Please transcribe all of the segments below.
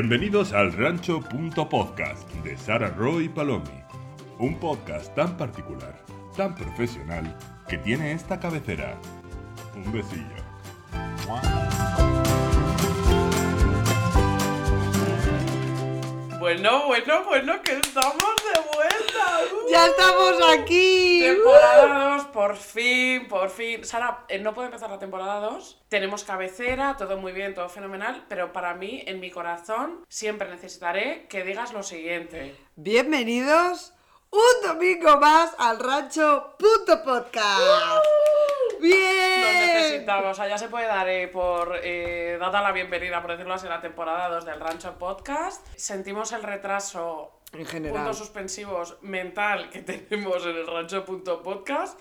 Bienvenidos al Rancho.podcast de Sara Roy Palomi, un podcast tan particular, tan profesional, que tiene esta cabecera. Un besillo. Bueno, bueno, bueno, que estamos de vuelta. ¡Uh! ¡Ya estamos aquí! Temporada 2, por fin, por fin. Sara, eh, no puede empezar la temporada 2. Tenemos cabecera, todo muy bien, todo fenomenal, pero para mí, en mi corazón, siempre necesitaré que digas lo siguiente. Bienvenidos un domingo más al rancho.podcast. Nos ¡Bien! necesitamos, o sea, ya se puede dar eh, por eh, dada la bienvenida, por decirlo así, a la temporada 2 del Rancho Podcast. Sentimos el retraso En general. puntos suspensivos mental que tenemos en el rancho.podcast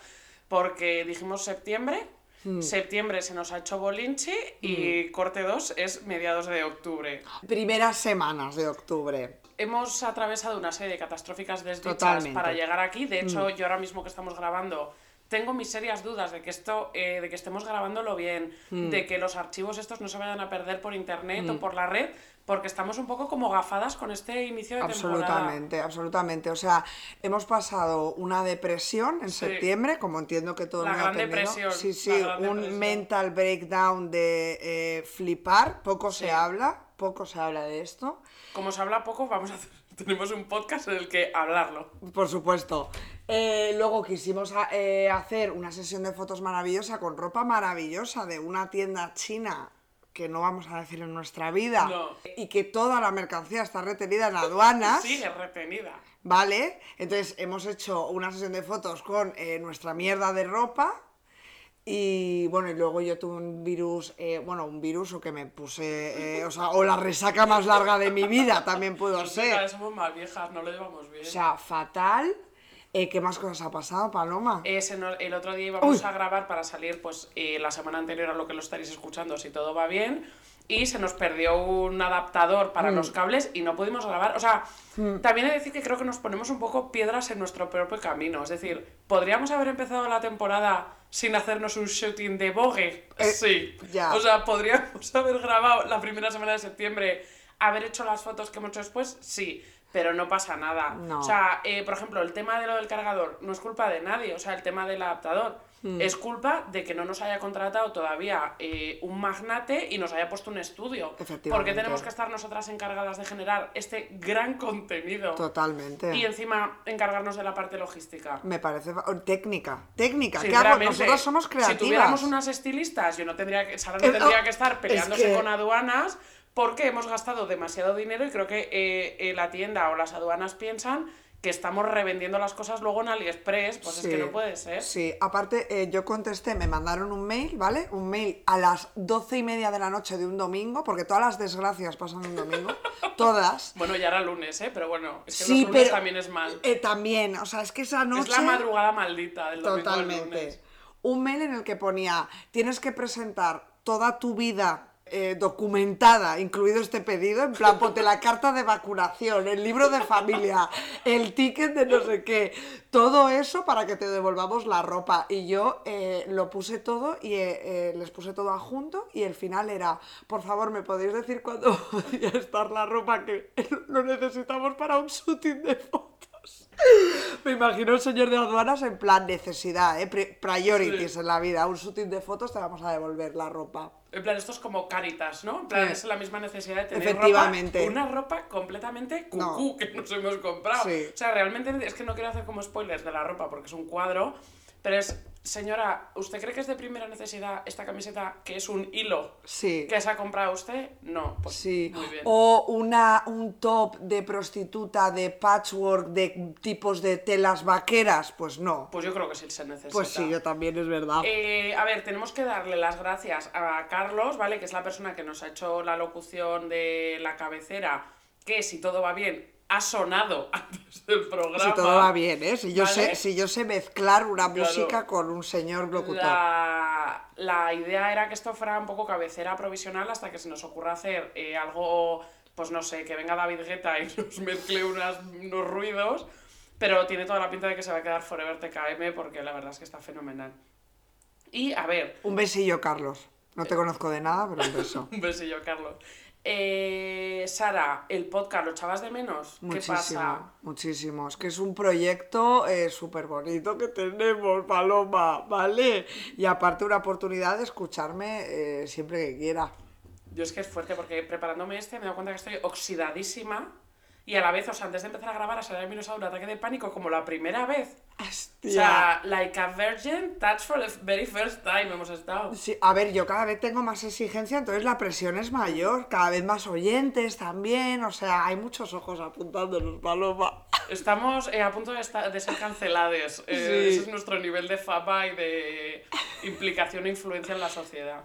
porque dijimos septiembre. Hmm. Septiembre se nos ha hecho bolinchi y corte 2 es mediados de octubre. Primeras semanas de octubre. Hemos atravesado una serie de catastróficas desdichas Totalmente. Hmm. para llegar aquí. De hecho, yo ahora mismo que estamos grabando tengo mis serias dudas de que esto, eh, de que estemos grabándolo bien, Hmm. de que los archivos estos no se vayan a perder por internet o por la red, porque estamos un poco como gafadas con este inicio de temporada. Absolutamente, absolutamente. O sea, hemos pasado una depresión en Sí. septiembre, como entiendo que todo La el mundo ha gran tenido. depresión, Sí, sí, un depresión. mental breakdown de eh, flipar. Poco Sí. se habla, poco se habla de esto. Como se habla poco, vamos a hacer, tenemos un podcast en el que hablarlo. Por supuesto. Eh, luego quisimos a- eh, hacer una sesión de fotos maravillosa con ropa maravillosa de una tienda china que no vamos a decir en nuestra vida No. y que toda la mercancía está retenida en aduanas. Sigue retenida. ¿Vale? Entonces hemos hecho una sesión de fotos con eh, nuestra mierda de ropa. Y bueno, y luego yo tuve un virus, eh, bueno, un virus o que me puse, eh, o sea, o la resaca más larga de mi vida también pudo ser. vez somos más viejas, no lo llevamos bien. O sea, fatal. Eh, ¿Qué más cosas ha pasado, Paloma? Eh, se nos- el otro día íbamos Uy. a grabar para salir pues eh, la semana anterior a lo que lo estaréis escuchando si todo va bien y se nos perdió un adaptador Mm. para los cables y no pudimos grabar. O sea, también he de decir que creo que nos ponemos un poco piedras en nuestro propio camino. Es decir, ¿podríamos haber empezado la temporada sin hacernos un shooting de Vogue? Eh, sí. ya. O sea, ¿podríamos haber grabado la primera semana de septiembre, haber hecho las fotos que hemos hecho después? Sí. Pero no pasa nada. No. O sea, eh, por ejemplo, el tema de lo del cargador no es culpa de nadie, o sea, el tema del adaptador Hmm. es culpa de que no nos haya contratado todavía eh, un magnate y nos haya puesto un estudio. Efectivamente. Porque tenemos que estar nosotras encargadas de generar este gran contenido Totalmente. y encima encargarnos de la parte logística. Me parece... Técnica, técnica. Sinceramente, Nosotros somos creativas. Si tuviéramos unas estilistas, yo no tendría que, Sara no tendría oh, que estar es peleándose que- con aduanas porque hemos gastado demasiado dinero y creo que eh, eh, la tienda o las aduanas piensan que estamos revendiendo las cosas luego en AliExpress, pues es que no puede ser. Sí, aparte eh, yo contesté, me mandaron un mail, ¿vale? Un mail a las doce y media de la noche de un domingo, porque todas las desgracias pasan un domingo, todas. Bueno, ya era lunes, ¿eh? Pero bueno, es que Sí, los lunes pero también es mal. eh, también, o sea, es que esa noche... Es la madrugada maldita del domingo al lunes. Totalmente. Un mail en el que ponía, tienes que presentar toda tu vida eh, documentada, incluido este pedido, en plan, ponte la carta de vacunación, el libro de familia, el ticket de no sé qué, todo eso para que te devolvamos la ropa. Y yo eh, lo puse todo y eh, les puse todo adjunto y el final era, por favor, ¿me podéis decir cuándo podría estar la ropa que lo necesitamos para un shooting de fotos? Me imagino el señor de aduanas en plan necesidad, ¿eh? Pri- priorities Sí. en la vida. Un shooting de fotos te vamos a devolver la ropa. En plan, esto es como Caritas, ¿no? En plan, Sí. es la misma necesidad de tener Efectivamente. ropa, una ropa completamente cucú No. que nos hemos comprado. Sí. O sea, realmente es que no quiero hacer como spoilers de la ropa porque es un cuadro, pero es, señora, ¿usted cree que es de primera necesidad esta camiseta que es un hilo Sí. que se ha comprado usted? No, pues Sí, muy bien. o una, un top de prostituta de patchwork de tipos de telas vaqueras, pues no. Pues yo creo que sí se necesita. Pues sí, yo también, es verdad. Eh, a ver, tenemos que darle las gracias a Carlos, ¿vale? Que es la persona que nos ha hecho la locución de la cabecera, que si todo va bien, ha sonado antes del programa. si todo va bien, ¿eh? Si yo, ¿Vale? sé, si yo sé mezclar una Claro. música con un señor locutor. La, la idea era que esto fuera un poco cabecera provisional hasta que se nos ocurra hacer eh, algo, pues no sé, que venga David Guetta y nos mezcle unas, unos ruidos, pero tiene toda la pinta de que se va a quedar Forever TKM porque la verdad es que está fenomenal. Y a ver, Un besillo, Carlos. No te conozco de nada, pero un beso. Un besillo, Carlos. Eh, Sara, el podcast, ¿lo echabas de menos? ¿Qué pasa? Muchísimo, muchísimo. Es que es un proyecto eh, súper bonito que tenemos, Paloma, ¿vale? Y aparte una oportunidad de escucharme eh, siempre que quiera. Yo es que es fuerte porque preparándome este me he dado cuenta que estoy oxidadísima y a la vez, o sea, antes de empezar a grabar, a ha dado un ataque de pánico como la primera vez. O sea, like a virgin, touch for the very first time hemos estado. Sí, a ver, yo cada vez tengo más exigencia, entonces la presión es mayor, cada vez más oyentes también, o sea, hay muchos ojos apuntándonos, Paloma. Estamos eh, a punto de, esta- de ser cancelados. Eh, Sí. Ese es nuestro nivel de fama y de implicación e influencia en la sociedad.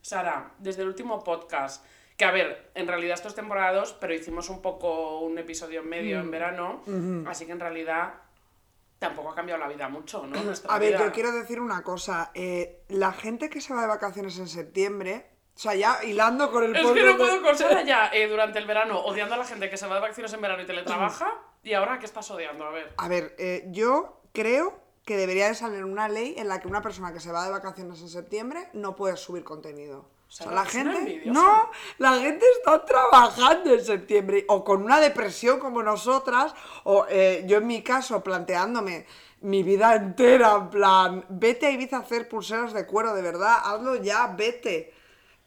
Sara, desde el último podcast, que a ver, en realidad estos temporadas, pero hicimos un poco un episodio en medio Mm. en verano, así que en realidad tampoco ha cambiado la vida mucho, ¿no? Nuestra A ver, vida. yo quiero decir una cosa, eh, la gente que se va de vacaciones en septiembre, o sea, ya hilando con el Es que no puedo con ya eh, durante el verano odiando a la gente que se va de vacaciones en verano y teletrabaja. ¿Y ahora qué estás odiando? A ver. A ver, eh, yo creo que debería de salir una ley en la que una persona que se va de vacaciones en septiembre no puede subir contenido. O sea, la gente... No, la gente está trabajando en septiembre o con una depresión como nosotras, o eh, yo en mi caso planteándome mi vida entera, en plan, vete a Ibiza a hacer pulseras de cuero, de verdad, hazlo ya, vete.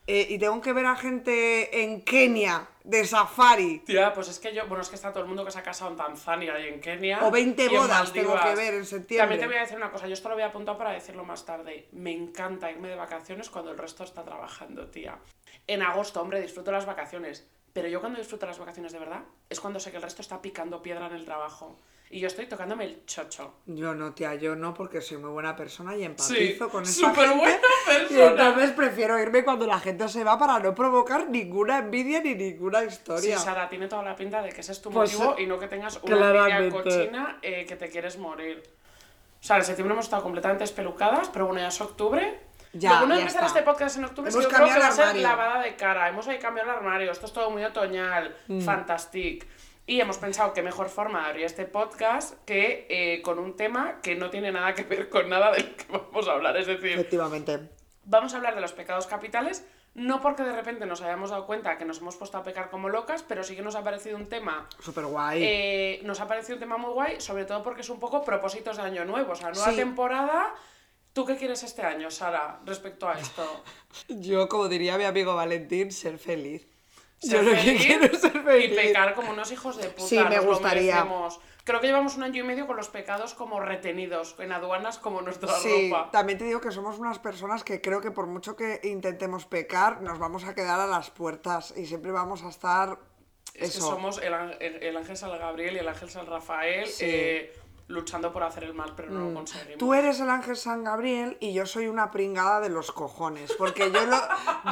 Eh, y tengo que ver a gente en Kenia de safari. Tía, pues es que yo, bueno, es que está todo el mundo que se ha casado en Tanzania y en Kenia. O 20 y en bodas tengo que ver en septiembre. También te voy a decir una cosa, yo esto lo voy a apuntar para decirlo más tarde. Me encanta irme de vacaciones cuando el resto está trabajando, tía. En agosto, hombre, disfruto las vacaciones. Pero yo cuando disfruto las vacaciones de verdad es cuando sé que el resto está picando piedra en el trabajo. Y yo estoy tocándome el chocho. Yo no, tía, yo no, porque soy muy buena persona y Sí, empatizo con esa súper gente. buena Y persona. entonces prefiero irme cuando la gente se va para no provocar ninguna envidia ni ninguna Sí, historia. Sara, tiene toda la pinta de que ese es tu Pues, motivo y no que tengas una envidia claramente. cochina eh, que te quieres morir. O sea, en septiembre hemos estado completamente espelucadas, pero bueno, ya es octubre. Ya, Lo bueno de empezar este podcast en octubre Hemos es que yo creo que va a el ser lavada de cara. Hemos ahí cambiado el armario. Esto es todo muy otoñal, Mm. fantastic. Y hemos pensado que mejor forma de abrir este podcast que eh, con un tema que no tiene nada que ver con nada de lo que vamos a hablar. Es decir, Efectivamente. Vamos a hablar de los pecados capitales, no porque de repente nos hayamos dado cuenta que nos hemos puesto a pecar como locas, pero sí que nos ha parecido un tema. Súper guay. eh, nos ha parecido un tema muy guay, sobre todo porque es un poco propósitos de año nuevo, o sea, nueva Sí. temporada. ¿Tú qué quieres este año, Sara, respecto a esto? Yo, como diría mi amigo Valentín, ser feliz. Yo lo que quiero es ser Y feliz. pecar como unos hijos de puta. Sí, me nos gustaría. Creo que llevamos un año y medio con los pecados como retenidos en aduanas como nuestra Sí, ropa. también te digo que somos unas personas que creo que por mucho que intentemos pecar, nos vamos a quedar a las puertas y siempre vamos a estar Es que eso. somos el, el- el ángel San Gabriel y el ángel San Rafael Sí. eh, luchando por hacer el mal, pero no lo conseguimos. Tú eres el ángel San Gabriel y yo soy una pringada de los cojones, porque yo lo,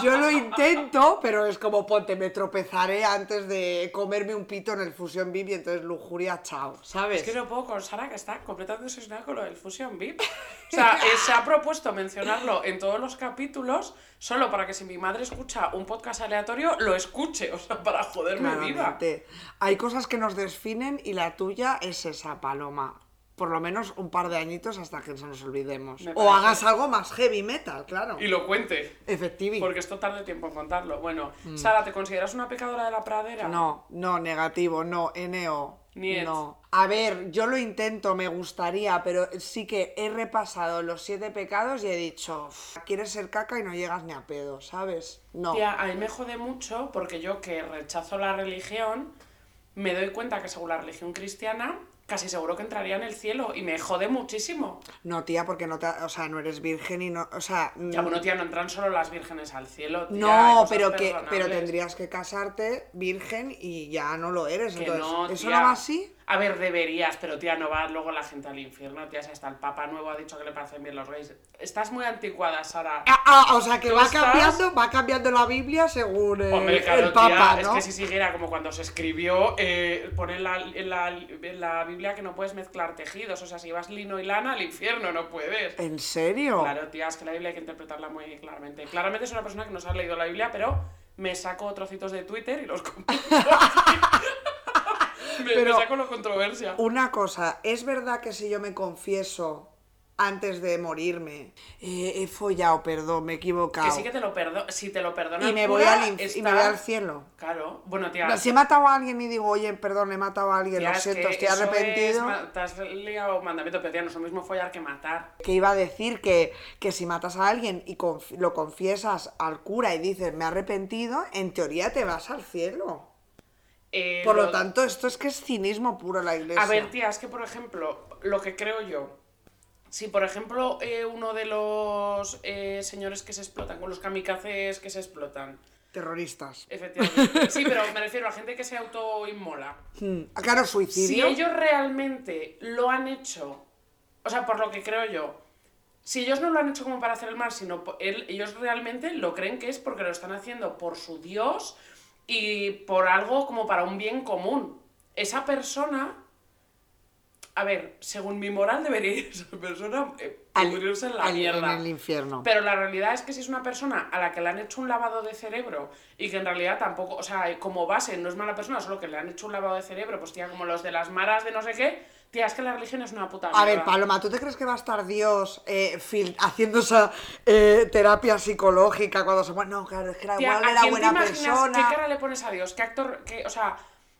yo lo intento, pero es como, ponte, me tropezaré antes de comerme un pito en el Fusion VIP y entonces lujuria, chao, ¿sabes? Es que no puedo con Sara, que está completamente obsesionada con lo del Fusion VIP. O sea, eh, se ha propuesto mencionarlo en todos los capítulos solo para que si mi madre escucha un podcast aleatorio, lo escuche, o sea, para joderme viva. Claramente. Hay cosas que nos definen y la tuya es esa, Paloma. Por lo menos un par de añitos hasta que se nos olvidemos. O hagas algo más heavy metal, claro. Y lo cuente, Efectivo. porque esto tarde tiempo en contarlo. Bueno, Sara, ¿te consideras una pecadora de la pradera? Mm. No, no, negativo, no, NO. Niet. No. A ver, yo lo intento, me gustaría, pero sí que he repasado los siete pecados y he dicho, "Uf, quieres ser caca y no llegas ni a pedo, ¿sabes? No. Tía, a mí me jode mucho porque yo que rechazo la religión, me doy cuenta que según la religión cristiana, casi seguro que entraría en el cielo y me jode muchísimo. No, tía, porque no te, o sea, no eres virgen y no, o sea, Ya, bueno, tía, no entran solo las vírgenes al cielo. tía, no, pero que, pero tendrías que casarte virgen y ya no lo eres, Que entonces, no, ¿eso no va así? A ver, deberías, pero tía, no va luego la gente al infierno, tía, si hasta el Papa Nuevo ha dicho que le parecen bien los gays. Estás muy anticuada, Sara. Ah, ah, o sea, que ¿Tú va estás? cambiando, va cambiando la Biblia según eh, Hombre, claro, el Papa, tía, ¿no? es que si siguiera como cuando se escribió, eh, pone en la, en, la, en la Biblia que no puedes mezclar tejidos, o sea, si vas lino y lana al infierno, no puedes. ¿En serio? Claro, tía, es que la Biblia hay que interpretarla muy claramente. Claramente es una persona que no se ha leído la Biblia, pero me saco trocitos de Twitter y los comparto. me, me Pero- saco la controversia. Una cosa, ¿es verdad que si yo me confieso antes de morirme. Eh, he follado, perdón, me he equivocado. Que sí que te lo perdono. Si te lo perdonas. y, me voy al inf- y está- me voy al cielo. Claro. Bueno, tía. Si he matado a alguien y digo, oye, perdón, he matado a alguien, tía, lo es siento, que estoy arrepentido. es te has liado mandamiento, pero tía, no es lo mismo follar que matar. Que iba a decir que, que si matas a alguien y conf- lo confiesas al cura y dices, me he arrepentido, en teoría te vas al cielo. Eh, Por lo tanto, esto es que es cinismo puro la iglesia. A ver, tía, es que por ejemplo, lo que creo yo, si por ejemplo eh, uno de los eh, señores que se explotan, con los kamikazes que se explotan, Terroristas. efectivamente, sí, pero me refiero a gente que se autoinmola. Hmm, Claro, Si suicidio. ellos realmente lo han hecho, o sea, por lo que creo yo, si ellos no lo han hecho como para hacer el mal, sino él- ellos realmente lo creen que es porque lo están haciendo por su Dios y por algo como para un bien común. Esa persona, a ver, según mi moral debería ir esa persona eh, Al- en la al- mierda. en el infierno. Pero la realidad es que si es una persona a la que le han hecho un lavado de cerebro y que en realidad tampoco, o sea, como base no es mala persona, solo que le han hecho un lavado de cerebro, pues tía, como los de las maras de no sé qué, tía, es que la religión es una puta A ver, mierda. Paloma, ¿tú te crees que va a estar Dios eh, haciendo esa eh, terapia psicológica cuando se muere? No, claro, es que era, Tía, igual ¿a era buena persona. qué cara le pones a Dios? ¿Qué actor, qué, o sea,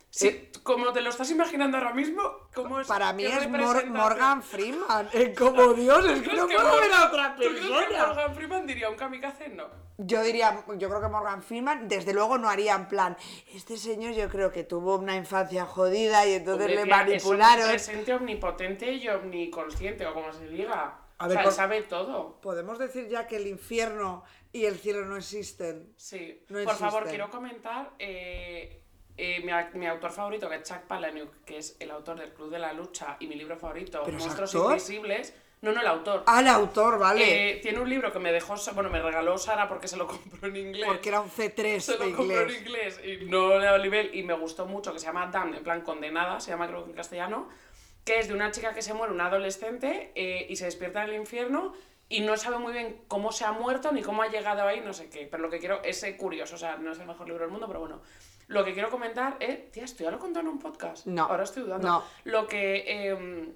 si, Eh, como te lo estás imaginando ahora mismo, ¿cómo es? Para mí es Mor-? Morgan Freeman. eh, como Dios, es que ¿Crees no puedo Mor- ver a otra ¿Tú crees que persona. Morgan Freeman diría un kamikaze? No. Yo diría, yo creo que Morgan Freeman, desde luego no haría en plan, este señor yo creo que tuvo una infancia jodida y entonces Hombre, le tía, manipularon. Es omnipresente, omnipotente y omniconsciente, o como se diga. A o sea, sabe todo. ¿Podemos decir ya que el infierno y el cielo no existen? Sí. No Por favor, quiero comentar eh, eh, mi, mi autor favorito, que es Chuck Palahniuk, que es el autor del Club de la Lucha y mi libro favorito, ¿Pero es Monstruos? Invisibles. No, no, el autor. Al autor, ¿vale? Eh, tiene un libro que me dejó, bueno, me regaló Sara porque se lo compró en inglés. Porque era un C3 se de lo compró en inglés. y no le dado nivel y me gustó mucho, que se llama Damn, en plan condenada, se llama creo que en castellano, que es de una chica que se muere, una adolescente, eh, y se despierta en el infierno y no sabe muy bien cómo se ha muerto ni cómo ha llegado ahí, no sé qué. Pero lo que quiero es curioso, o sea, no es el mejor libro del mundo, pero bueno. Lo que quiero comentar es, tía, ¿esto ya lo he contado en un podcast? No, Ahora estoy dudando. no. Lo que eh,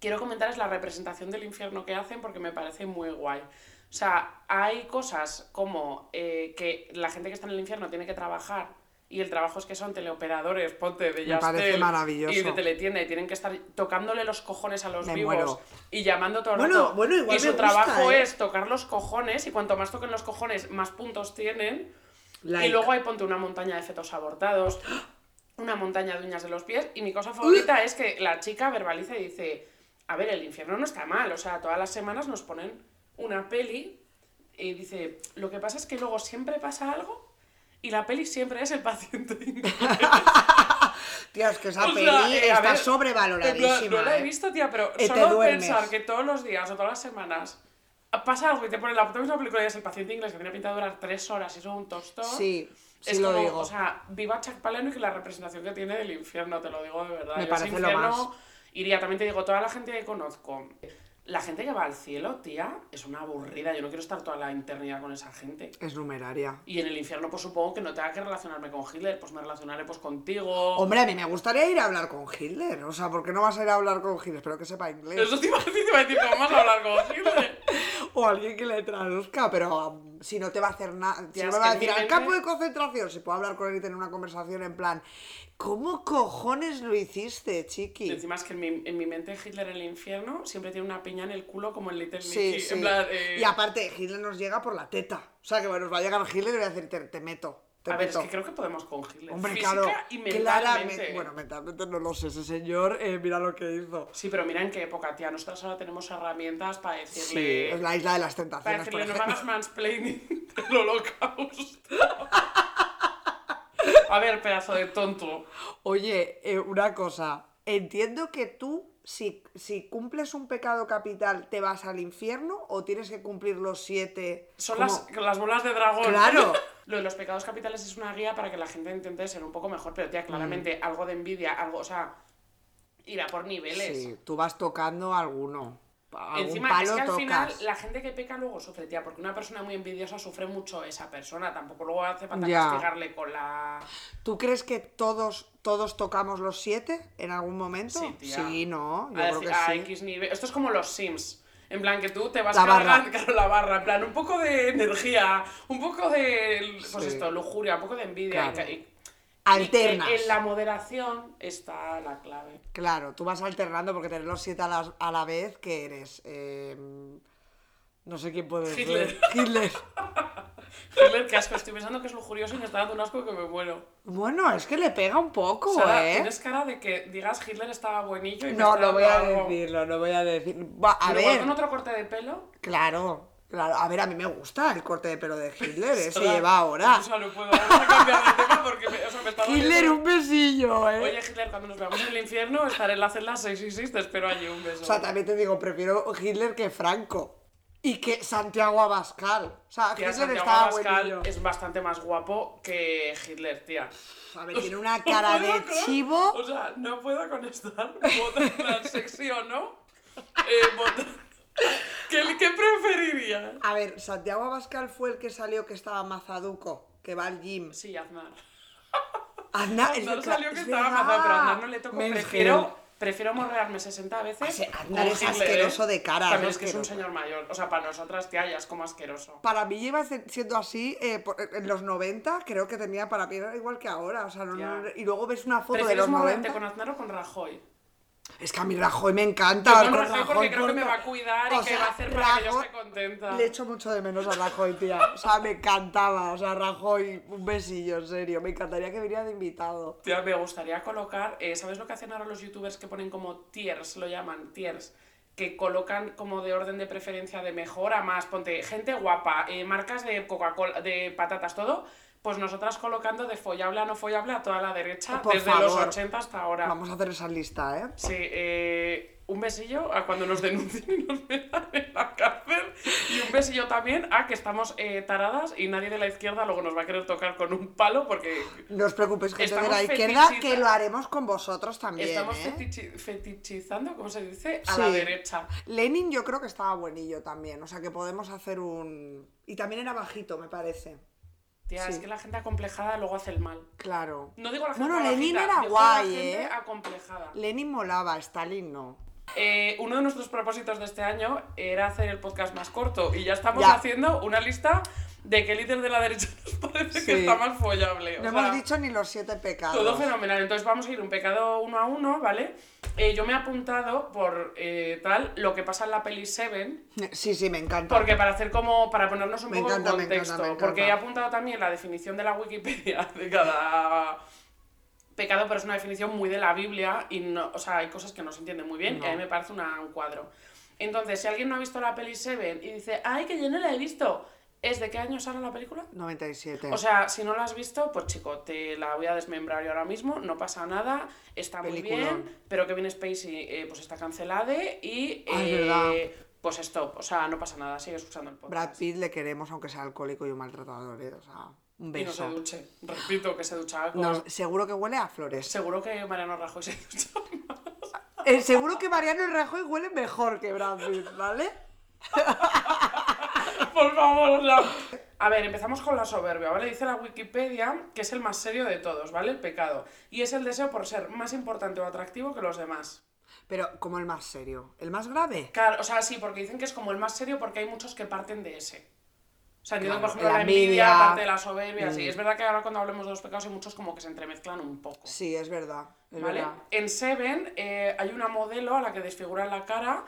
quiero comentar es la representación del infierno que hacen porque me parece muy guay. O sea, hay cosas como eh, que la gente que está en el infierno tiene que trabajar y el trabajo es que son teleoperadores, ponte de Me parece maravilloso. y de teletienda y tienen que estar tocándole los cojones a los Me vivos muero. y llamando todo el Bueno, rato. bueno, igual y su me gusta, trabajo ¿eh? es tocar los cojones y cuanto más toquen los cojones, más puntos tienen. Like. Y luego hay ponte una montaña de fetos abortados, una montaña de uñas de los pies. Y mi cosa favorita es que la chica verbaliza y dice: A ver, el infierno no está mal. O sea, todas las semanas nos ponen una peli y dice: Lo que pasa es que luego siempre pasa algo y la peli siempre es el paciente. Tío, es que esa O peli sea, eh, está ver, sobrevaloradísima. plan, No la he ¿eh? visto, tía, pero te solo pensar que todos los días o todas las semanas pasa algo y te ponen la misma película y es el paciente inglés que tiene pinta de durar tres horas y es un tostón. Sí, sí es lo como, digo. o sea, viva Chuck Palahniuk y la representación que tiene del infierno, te lo digo de verdad. Me Yo parece lo infierno más. Iría, también te digo, toda la gente que conozco, la gente que va al cielo, tía, es una aburrida. Yo no quiero estar toda la eternidad con esa gente. Es numeraria. Y en el infierno, pues supongo que no tenga que relacionarme con Hitler, pues me relacionaré pues contigo. Hombre, a mí me gustaría ir a hablar con Hitler. O sea, ¿por qué no vas a ir a hablar con Hitler? Espero que sepa inglés. Eso te iba a decir, te iba a decir, ¿cómo vas a hablar con Hitler? O alguien que le traduzca, pero um, si no te va a hacer nada. Si no me va a en decir al campo de concentración, si puedo hablar con él y tener una conversación en plan, ¿cómo cojones lo hiciste, chiqui? encima es que en mi, en mi mente Hitler en el infierno siempre tiene una piña en el culo como el Little Sí, sí. En plan, eh, Y aparte, Hitler nos llega por la teta. O sea, que bueno, nos va a llegar Hitler y voy a decir, te, te meto. Te a ver, es meto. que creo que podemos con Hitler. Hombre, Física claro. y claramente- mentalmente. Bueno, mentalmente no lo sé. Ese señor, eh, mira lo que hizo. Sí, pero mira en qué época, tía. Nosotros ahora tenemos herramientas para Sí, decirle... es la isla de las para tentaciones, por decirle, no hagas mansplaining del holocausto. a ver, pedazo de tonto. Oye, eh, una cosa. Entiendo que tú, si, si cumples un pecado capital, te vas al infierno o tienes que cumplir los siete. Son las, las bolas de dragón. Claro. Lo de los pecados capitales es una guía para que la gente intente ser un poco mejor, pero tía, claramente Mm. algo de envidia, algo, o sea, irá por niveles. Sí, tú vas tocando alguno. Algún Encima, palo es que al tocas. final la gente que peca luego sufre, tía, porque una persona muy envidiosa sufre mucho esa persona, tampoco luego hace falta castigarle con la... ¿Tú crees que todos, todos tocamos los siete en algún momento? Sí, tía. Sí, no, yo a, creo decir- que a sí. X nivel. Esto es como los Sims. En plan, que tú te vas La cargando, claro, la barra, en plan, un poco de energía, un poco de, pues Sí. esto, lujuria, un poco de envidia. y Claro. que- y- Alternas. y que en la moderación está la clave. Claro, tú vas alternando porque tener los siete a la, a la vez, ¿qué eres? Eh, no sé quién puede ser. Hitler. Hitler, qué asco, estoy pensando que es lujurioso y me está dando un asco que me muero. Bueno, es que le pega un poco, ¿eh? tienes cara de que digas Hitler estaba buenillo y me No, está no voy a algo. decirlo, no voy a decir. Va, a Pero igual ver, con otro corte de pelo. claro, claro. A ver, a mí me gusta el corte de pelo de Hitler, ¿eh? Se lleva ahora. O sea, no puedo vamos a cambiar de tema porque me, o sea, me está Hitler, un besillo, ¿eh? Oye, Hitler, cuando nos veamos en el infierno, estaré en la celda 666, te espero allí, un beso. O sea, también te digo, prefiero Hitler que Franco. Y que Santiago Abascal. O sea, Tía, Hitler Santiago estaba Abascal es bastante más guapo que Hitler, tía. A ver, tiene una cara de chivo. O sea, no puedo con estar votar sexy o no. Eh, votar- ¿Qué, ¿Qué preferirías? A ver, Santiago Abascal fue el que salió que estaba mazaduco, que va al gym. Sí, Aznar. Aznar, es Aznar salió que es estaba verdad. mazado, pero Aznar no le tocó. Men's Prefiero. Prefiero morrearme 60 veces. Sí, Aznar es asqueroso ¿eh? de cara, También es que es un señor mayor. O sea, para nosotras, tía, ya es como asqueroso. Para mí lleva siendo así, eh, por- en los 90 creo que tenía para mí era igual que ahora. O sea, no- y luego ves una foto de ¿Prefieres los moverte 90. con Aznar o con Rajoy? Es que a mí Rajoy me encanta. Yo con Rajoy porque creo que me va a cuidar y o que sea, va a hacer para que yo esté contenta. Le echo mucho de menos a Rajoy, tía. O sea, me encantaba. O sea, Rajoy, un besillo, en serio. Me encantaría que viniera de invitado. Tía, me gustaría colocar, eh, ¿sabes lo que hacen ahora los youtubers que ponen como tiers, lo llaman tiers? Que colocan como de orden de preferencia de mejor a más, ponte gente guapa, eh, marcas de Coca-Cola, de patatas, todo, pues nosotras colocando de follable a no follable a toda la derecha, Por desde los favor. 80 hasta ahora. Vamos a hacer esa lista, ¿eh? Sí, eh, un besillo a cuando nos denuncien y nos metan en la cárcel. Y un besillo también a que estamos eh, taradas y nadie de la izquierda luego nos va a querer tocar con un palo porque No os preocupéis, gente de la izquierda, fetichiza- que lo haremos con vosotros también. estamos ¿eh? fetichi- fetichizando, ¿cómo se dice? A Sí. la derecha. Lenin yo creo que estaba buenillo también, o sea que podemos hacer un... Y también era bajito, me parece. Tía, Sí. es que la gente acomplejada luego hace el mal. Claro. No digo la gente Bueno, Lenin bajita, era guay, la gente ¿eh? acomplejada. Lenin molaba, Stalin no. Eh, uno de nuestros propósitos de este año era hacer el podcast más corto y ya estamos Ya. haciendo una lista de qué líder de la derecha nos parece que Sí. está más follable. o No sea, hemos dicho ni los siete pecados. Todo fenomenal. Entonces vamos a ir un pecado uno a uno, ¿vale? Eh, yo me he apuntado por eh, tal lo que pasa en la peli Seven, Sí, sí, me encanta. porque para hacer como, para ponernos un Me poco encanta, en me encanta, contexto, me encanta. porque he apuntado también la definición de la Wikipedia de cada pecado, pero es una definición muy de la Biblia y no, o sea, hay cosas que no se entienden muy bien y a mí me parece una- un cuadro. Entonces, si alguien no ha visto la peli Seven y dice, ay, que yo no la he visto, ¿es de qué año sale la película? 97. O sea, si no la has visto, pues chico, te la voy a desmembrar yo ahora mismo, no pasa nada, está muy Peliculón. bien, pero Kevin Spacey eh, pues está cancelada y eh, pues stop, o sea, no pasa nada, sigue escuchando el podcast. Brad Pitt le queremos aunque sea alcohólico y un maltratador, ¿eh? O sea, un y no se beso. duche, repito que se ducha. No, seguro que huele a flores. Seguro que Mariano Rajoy se ducha más. Eh, seguro que Mariano Rajoy huele mejor que Brad Pitt, ¿vale? Por favor, o sea. A ver, empezamos con la soberbia, ¿vale? Dice la Wikipedia que es el más serio de todos, ¿vale? El pecado. Y es el deseo por ser más importante o atractivo que los demás. Pero como el más serio. ¿El más grave? Claro, o sea, sí, porque dicen que es como el más serio porque hay muchos que parten de ese. O sea, entiendo que, por Claro, ejemplo, la la envidia. Mm. parte de la soberbia, sí. Es verdad que ahora cuando hablemos de los pecados hay muchos como que se entremezclan un poco. Sí, es verdad. Es ¿Vale? verdad. En Seven eh, hay una modelo a la que desfiguran la cara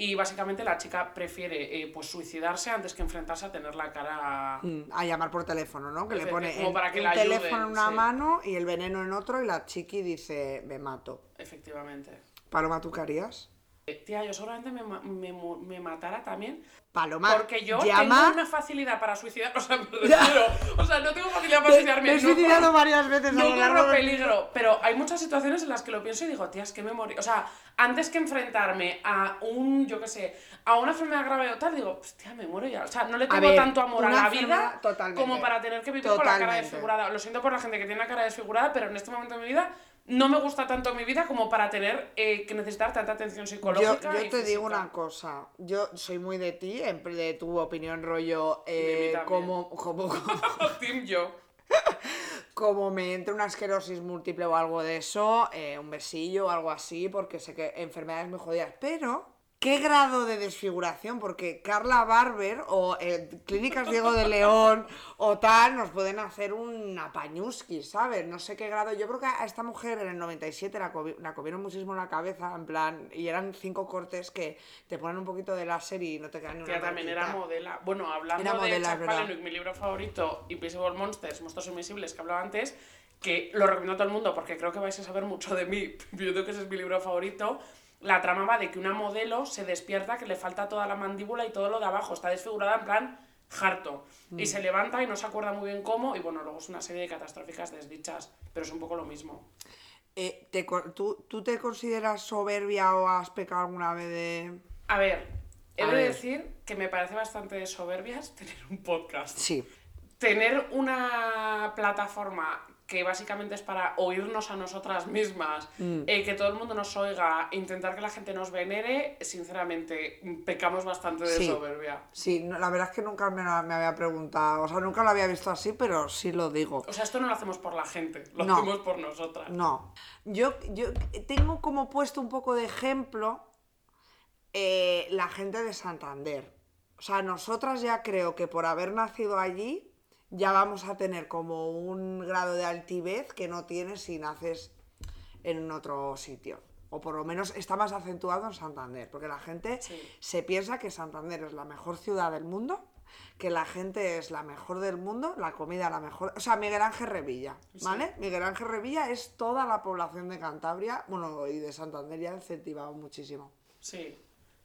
y básicamente la chica prefiere eh, pues suicidarse antes que enfrentarse a tener la cara... Mm, A llamar por teléfono, ¿no? Que le pone el- para que un la ayuden, teléfono en una sí. mano y el veneno en otro y la chiqui dice, me mato. Efectivamente. Paloma, ¿tú qué harías? Tía, yo seguramente me, me me matara también. Paloma, Porque yo llama... tengo una facilidad para suicidar. O sea, me refiero. O sea, no tengo facilidad para suicidarme. Me he suicidado varias veces No corro peligro, pero hay muchas situaciones en las que lo pienso y digo, tía, es que me morí. O sea, antes que enfrentarme a un, yo qué sé, a una enfermedad grave o tal, digo, hostia, me muero ya. O sea, no le tengo ver, tanto amor a la vida como para tener que vivir con la cara desfigurada. Lo siento por la gente que tiene la cara desfigurada, pero en este momento de mi vida no me gusta tanto mi vida como para tener eh, que necesitar tanta atención psicológica. yo te digo una cosa, yo soy muy de ti, de tu opinión rollo, eh, como, como, como, Team yo. como me entre una esclerosis múltiple o algo de eso, eh, un besillo o algo así, porque sé que enfermedades muy jodidas, pero ¿Qué grado de desfiguración? Porque Carla Barber o eh, Clínicas Diego de León o tal nos pueden hacer un apañuski, ¿sabes? No sé qué grado. Yo creo que a esta mujer en el 97 la, comi- la comieron muchísimo en la cabeza, en plan, y eran cinco cortes que te ponen un poquito de láser y no te quedan ni una Tía, también era modela. Bueno, hablando Era modela, de Chuck mi libro favorito, Invisible Monsters, Monstruos Invisibles, que hablaba antes, que lo recomiendo a todo el mundo porque creo que vais a saber mucho de mí, viendo que ese es mi libro favorito. La trama va de que una modelo se despierta que le falta toda la mandíbula y todo lo de abajo, está desfigurada en plan harto. Y se levanta y no se acuerda muy bien cómo, y bueno, luego es una serie de catastróficas desdichas, pero es un poco lo mismo. Eh, te ¿tú, ¿Tú te consideras soberbia o has pecado alguna vez de...? A ver, he A de ver. decir que me parece bastante de soberbias tener un podcast. Sí. tener una plataforma que básicamente es para oírnos a nosotras mismas, Mm. eh, que todo el mundo nos oiga, intentar que la gente nos venere, sinceramente, pecamos bastante de Sí. soberbia. Sí, no, la verdad es que nunca me, me había preguntado, o sea, nunca lo había visto así, pero sí lo digo. O sea, esto no lo hacemos por la gente, lo No. hacemos por nosotras. No. Yo, yo tengo como puesto un poco de ejemplo eh, la gente de Santander. O sea, nosotras ya creo que por haber nacido allí ya vamos a tener como un grado de altivez que no tienes si naces en otro sitio. O por lo menos está más acentuado en Santander, porque la gente Sí. se piensa que Santander es la mejor ciudad del mundo, que la gente es la mejor del mundo, la comida la mejor. O sea, Miguel Ángel Revilla, ¿vale? Miguel Ángel Revilla es toda la población de Cantabria, bueno, y de Santander ya incentivado muchísimo. Sí,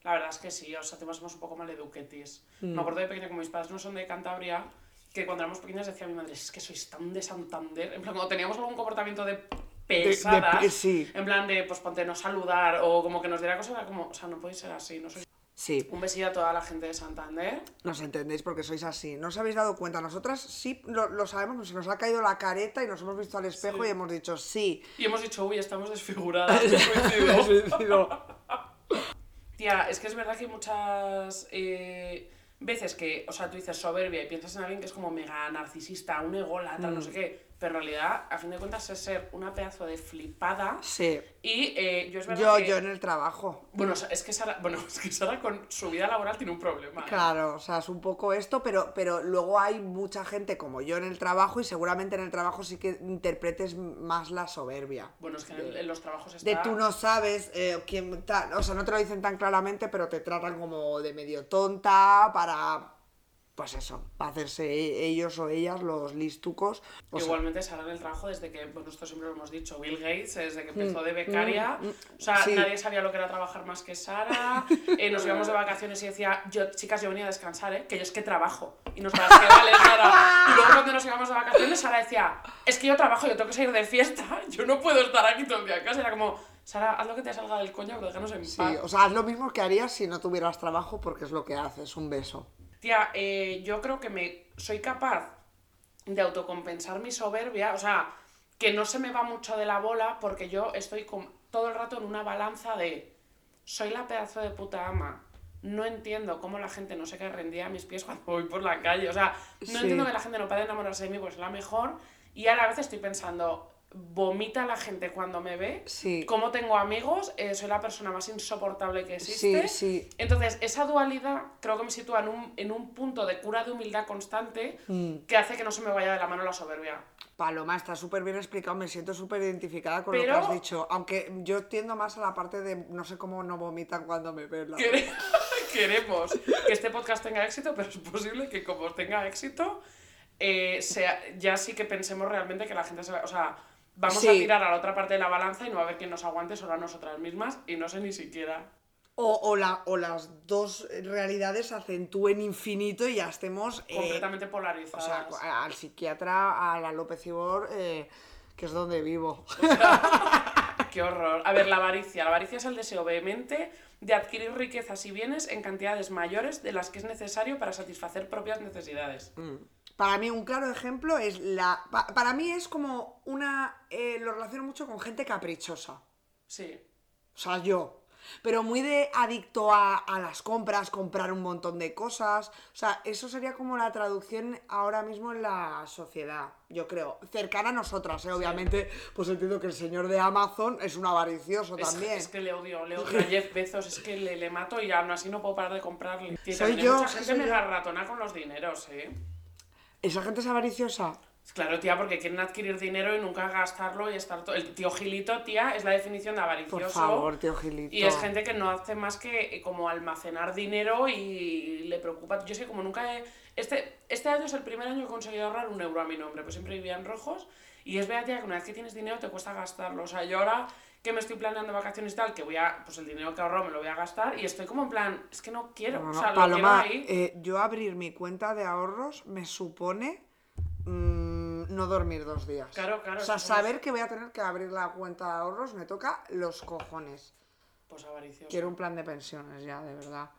la verdad es que sí, o sea, tenemos un poco maleduquetis. Mm. Me acuerdo de pequeña, como mis padres no son de Cantabria, que cuando éramos pequeñas decía mi madre, es que sois tan de Santander. En plan, cuando teníamos algún comportamiento de pesadas, pe- sí. en plan de, pues ponte no saludar o como que nos diera cosas, era como, o sea, no podéis ser así, no sois... Sí, Un besillo a toda la gente de Santander. nos entendéis porque sois así. ¿No os habéis dado cuenta? Nosotras sí lo, lo sabemos, se nos ha caído la careta y nos hemos visto al espejo y hemos dicho sí. Y hemos dicho, uy, estamos desfiguradas. qué coincido". Tía, es que es verdad que hay muchas eh, veces que, o sea, tú dices soberbia y piensas en alguien que es como mega narcisista, un ególatra, no sé qué, pero en realidad, a fin de cuentas, es ser una pedazo de flipada. Sí. Y eh, yo es verdad Yo, que... yo en el trabajo. Bueno, o sea, es que Sara, bueno, es que Sara con su vida laboral tiene un problema. ¿eh? Claro, o sea, es un poco esto, pero, pero luego hay mucha gente como yo en el trabajo y seguramente en el trabajo sí que interpretes más la soberbia. Bueno, es que en, en los trabajos está... De tú no sabes eh, quién o sea, no te lo dicen tan claramente, pero te tratan como de medio tonta para, pues eso, para hacerse ellos o ellas los listucos. O Igualmente Sara en el trabajo desde que, bueno, esto siempre lo hemos dicho, Bill Gates, desde que empezó de becaria, mm, o sea, sí. nadie sabía lo que era trabajar más que Sara, eh, nos íbamos de vacaciones y decía, yo, chicas, yo venía a descansar, ¿eh? que yo es que trabajo, y nos parece que vale, Sara, y luego cuando nos íbamos de vacaciones, Sara decía, es que yo trabajo, yo tengo que salir de fiesta, yo no puedo estar aquí todo el día en casa, era como, Sara, haz lo que te salga del coño, pero déjanos en sí, paz. o sea, es lo mismo que harías si no tuvieras trabajo porque es lo que haces, un beso. Tía, eh, yo creo que me soy capaz de autocompensar mi soberbia, o sea, que no se me va mucho de la bola porque yo estoy con, todo el rato en una balanza de soy la pedazo de puta ama. No entiendo cómo la gente no se queda rendida a mis pies cuando voy por la calle. O sea, no Sí. entiendo que la gente no pueda enamorarse de mí, pues es la mejor. Y a la vez estoy pensando, vomita la gente cuando me ve. Sí. Como tengo amigos, eh, soy la persona más insoportable que existe. Sí, sí. Entonces, esa dualidad creo que me sitúa en un, en un punto de cura de humildad constante Mm. que hace que no se me vaya de la mano la soberbia. Paloma, está súper bien explicado, me siento súper identificada con lo que has dicho. Aunque yo tiendo más a la parte de no sé cómo no vomitan cuando me ven. la Quere- Queremos que este podcast tenga éxito, pero es posible que como tenga éxito, eh, sea, ya sí que pensemos realmente que la gente se va... O sea, vamos a Sí. tirar a la otra parte de la balanza y no va a haber quien nos aguante solo a nosotras mismas y no sé ni siquiera. O, o, la, o las dos realidades acentúen infinito y ya estemos. eh, Completamente o polarizadas. sea, a- al psiquiatra, a la López Ibor, eh, que es donde vivo. Qué horror. A ver, la avaricia. La avaricia es el deseo vehemente de adquirir riquezas y bienes en cantidades mayores de las que es necesario para satisfacer propias necesidades. Para mí, un claro ejemplo es la. pa- para mí es como una. eh, lo relaciono mucho con gente caprichosa. Sí. O sea, yo. pero muy de adicto a, a las compras, comprar un montón de cosas. O sea, eso sería como la traducción ahora mismo en la sociedad, yo creo. Cercana a nosotras, ¿eh? obviamente, pues entiendo que el señor de Amazon es un avaricioso Es, también. es que le odio, le odio a Jeff Bezos, es que le, le mato y aún así no puedo parar de comprarle. Tío, Soy también hay yo, mucha gente soy mega yo. ratona con los dineros, ¿eh? ¿Esa gente es avariciosa? Claro, tía, porque quieren adquirir dinero y nunca gastarlo y estar todo... El tío Gilito, tía, es la definición de avaricioso. Por favor, tío Gilito. Y es gente que no hace más que eh, como almacenar dinero y le preocupa. Yo sé, como nunca he... Este, este año es el primer año que he conseguido ahorrar un euro a mi nombre, pues siempre vivía en rojos. Y es verdad, tía, que una vez que tienes dinero te cuesta gastarlo. O sea, yo ahora que me estoy planeando vacaciones y tal, que voy a... Pues el dinero que ahorro me lo voy a gastar y estoy como en plan, es que no quiero. No, o no, sea, lo Paloma, quiero ahí. eh, yo abrir mi cuenta de ahorros me supone mm, no dormir dos días. Claro, claro, O sea, saber que voy a tener que abrir la cuenta de ahorros me toca los cojones. Pues avaricioso. Quiero un plan de pensiones ya, de verdad.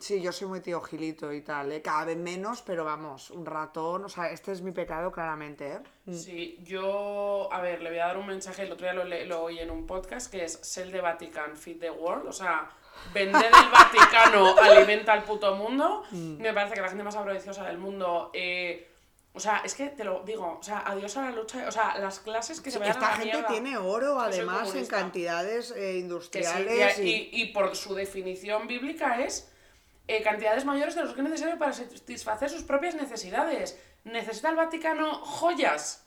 Sí, yo soy muy tío Gilito y tal, ¿eh? cada vez menos, pero vamos, un ratón, o sea, este es mi pecado claramente, ¿eh? Sí, yo, a ver, le voy a dar un mensaje, el otro día lo, oí en un podcast, que es Sell the Vatican, Feed the World, o sea, vender el Vaticano alimenta al puto mundo, Mm. me parece que la gente más avariciosa del mundo, eh, o sea, es que te lo digo, o sea, adiós a la lucha, o sea, las clases que se vayan a Esta la gente mierda. tiene oro, además, en cantidades eh, sí, industriales. y, y- y- y por su definición bíblica es eh, cantidades mayores de los que es necesario para satisfacer sus propias necesidades. ¿Necesita el Vaticano joyas?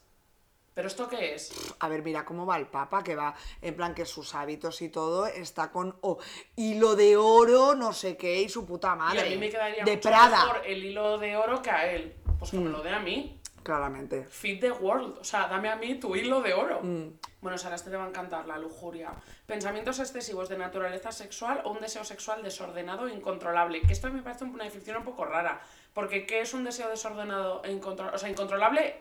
¿Pero esto qué es? A ver, mira cómo va el Papa, que va en plan que sus hábitos y todo está con oh, hilo de oro, no sé qué, y su puta Y madre. a mí me quedaría de mucho Prada. mejor el hilo de oro que a él. Pues que me lo dé a mí. Claramente. Feed the world. O sea, dame a mí tu hilo de oro. Mm. Bueno, Sara, este te va a encantar, la lujuria. Pensamientos excesivos de naturaleza sexual o un deseo sexual desordenado e incontrolable. Que esto me parece una definición un poco rara. Porque, ¿qué es un deseo desordenado e incontrolable? O sea, incontrolable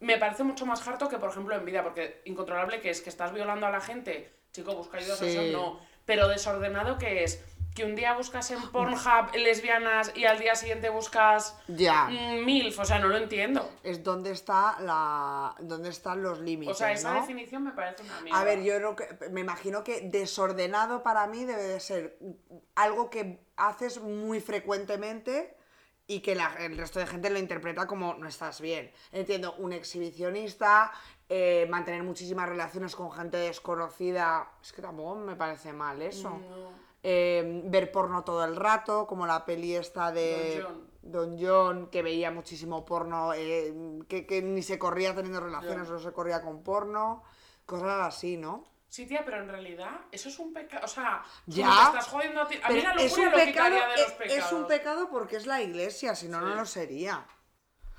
me parece mucho más harto que, por ejemplo, envidia. Porque incontrolable, que es que estás violando a la gente. Chico, busca ayuda Sí. no. Pero desordenado, que es que un día buscas en Pornhub lesbianas y al día siguiente buscas Ya. mm, MILF. O sea, no lo entiendo. Es donde está la. dónde están los límites. O sea, esa ¿no? definición me parece una mierda. A ver, yo creo que, me imagino que desordenado para mí debe de ser algo que haces muy frecuentemente y que la- el resto de gente lo interpreta como no estás bien. Entiendo, un exhibicionista, eh, mantener muchísimas relaciones con gente desconocida, es que tampoco me parece mal eso. No. Eh, ver porno todo el rato, como la peli esta de Don John. Don John, que veía muchísimo porno, eh, que, que ni se corría teniendo relaciones, no se corría con porno, cosas así, ¿no? Sí, tía, pero en realidad eso es un pecado. O sea, Ya. te estás jodiendo a ti. A mí la es un pecado, de los es- pecados. es un pecado porque es la iglesia, si no, no lo sería.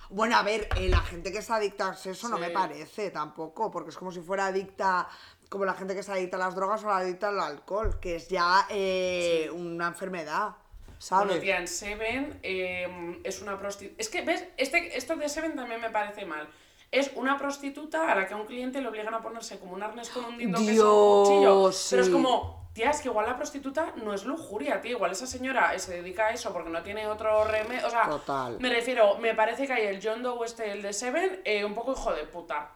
Bueno, a ver, eh, la gente que está adicta al sexo no me parece tampoco, porque es como si fuera adicta, como la gente que está adicta a las drogas o la adicta al alcohol, que es ya eh, una enfermedad, ¿sabes? Bueno, tía, en Seven eh, es una prostituta. Es que, ¿ves? Este, esto de Seven también me parece mal. Es una prostituta a la que a un cliente le obligan a ponerse como un arnés con un dindo que es un cuchillo. Pero es como, tía, es que igual la prostituta no es lujuria, tía. Igual esa señora se dedica a eso porque no tiene otro remedio. O sea, Total. me refiero, me parece que hay el John Doe este, el de Seven, eh, un poco hijo de puta.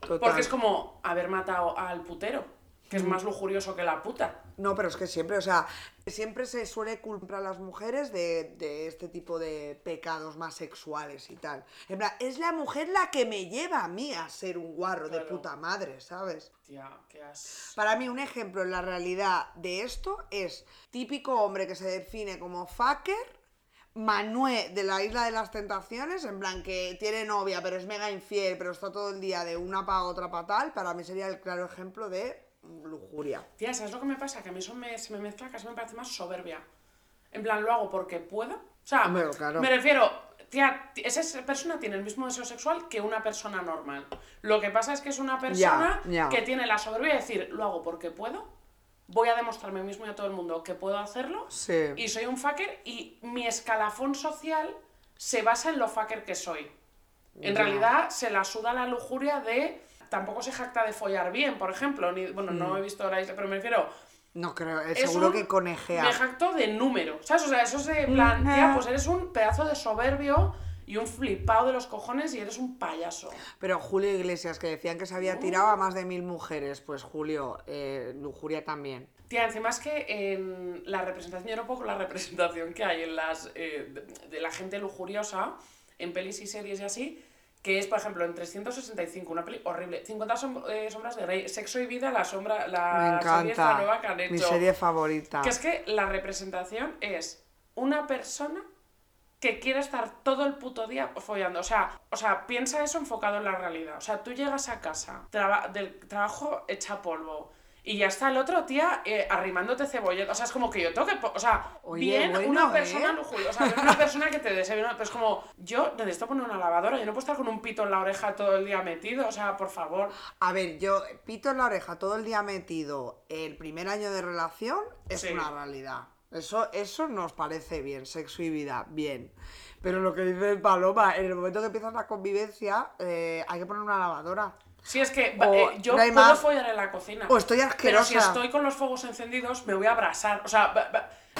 Total. Porque es como haber matado al putero, que Mm. es más lujurioso que la puta. No, pero es que siempre, o sea, siempre se suele culpar a las mujeres de, de este tipo de pecados más sexuales y tal. En plan, es la mujer la que me lleva a mí a ser un guarro de puta madre, ¿sabes? Tía, qué as... Para mí un ejemplo en la realidad de esto es típico hombre que se define como fucker, Manué de la Isla de las Tentaciones, en plan que tiene novia pero es mega infiel, pero está todo el día de una para otra para tal, para mí sería el claro ejemplo de lujuria. Tía, ¿sabes lo que me pasa? Que a mí eso me, se me mezcla, casi me parece más soberbia. En plan, lo hago porque puedo. O sea, claro. me refiero, tía, esa persona tiene el mismo deseo sexual que una persona normal. Lo que pasa es que es una persona ya. que tiene la soberbia de decir, lo hago porque puedo, voy a demostrarme a mí mismo y a todo el mundo que puedo hacerlo, Sí. y soy un fucker, y mi escalafón social se basa en lo fucker que soy. En realidad se la suda la lujuria de... Tampoco se jacta de follar bien, por ejemplo. Ni, bueno, Mm. no he visto la isla, pero me refiero... No creo, eh, es seguro un- que conejea. Me jacto de número, ¿sabes? O sea, eso es de plan, tía, pues eres un pedazo de soberbio y un flipado de los cojones y eres un payaso. Pero Julio Iglesias, que decían que se había tirado a más de mil mujeres, pues Julio, eh, lujuria también. Tía, encima es que en la representación, yo no puedo con la representación que hay en las eh, de, de la gente lujuriosa, en pelis y series y así, que es, por ejemplo, en 365, una peli horrible, 50 som- eh, sombras de Grey, Sexo y Vida, la sombra, la serie esta nueva que han hecho. Mi serie favorita. Que es que la representación es una persona que quiere estar todo el puto día follando. O sea, o sea, piensa eso enfocado en la realidad. O sea, tú llegas a casa traba- del trabajo hecha polvo. Y ya está el otro tía eh, arrimándote cebolleta. O sea, es como que yo tengo que. po- O sea, Oye, bien bueno, una persona ¿eh? lujuriosa. O sea, una persona que te desee Pero es como, yo necesito poner una lavadora. Yo no puedo estar con un pito en la oreja todo el día metido. O sea, por favor. A ver, yo pito en la oreja todo el día metido el primer año de relación es Sí. una realidad. Eso, eso nos parece bien, sexo y vida, bien. Pero lo que dice Paloma, en el momento que empiezas la convivencia, eh, hay que poner una lavadora. Si es que O eh, yo no puedo más. follar en la cocina. O estoy Pero si asquerosa. estoy con los fuegos encendidos, me voy a abrasar. O sea,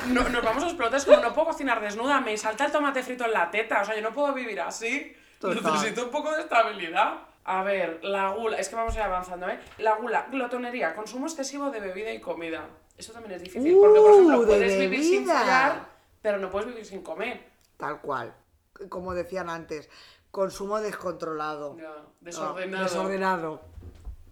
no- nos vamos a explotar. Es como no puedo cocinar desnuda, me salta el tomate frito en la teta. O sea, yo no puedo vivir así. Total. Necesito un poco de estabilidad. A ver, la gula. Es que vamos a ir avanzando, ¿eh? La gula, glotonería, consumo excesivo de bebida y comida. Eso también es difícil. Porque, por Uh, ejemplo, de puedes vivir sin follar, pero no puedes vivir sin comer. Tal cual. Como decían antes, consumo descontrolado. Ya, No, desordenado. desordenado.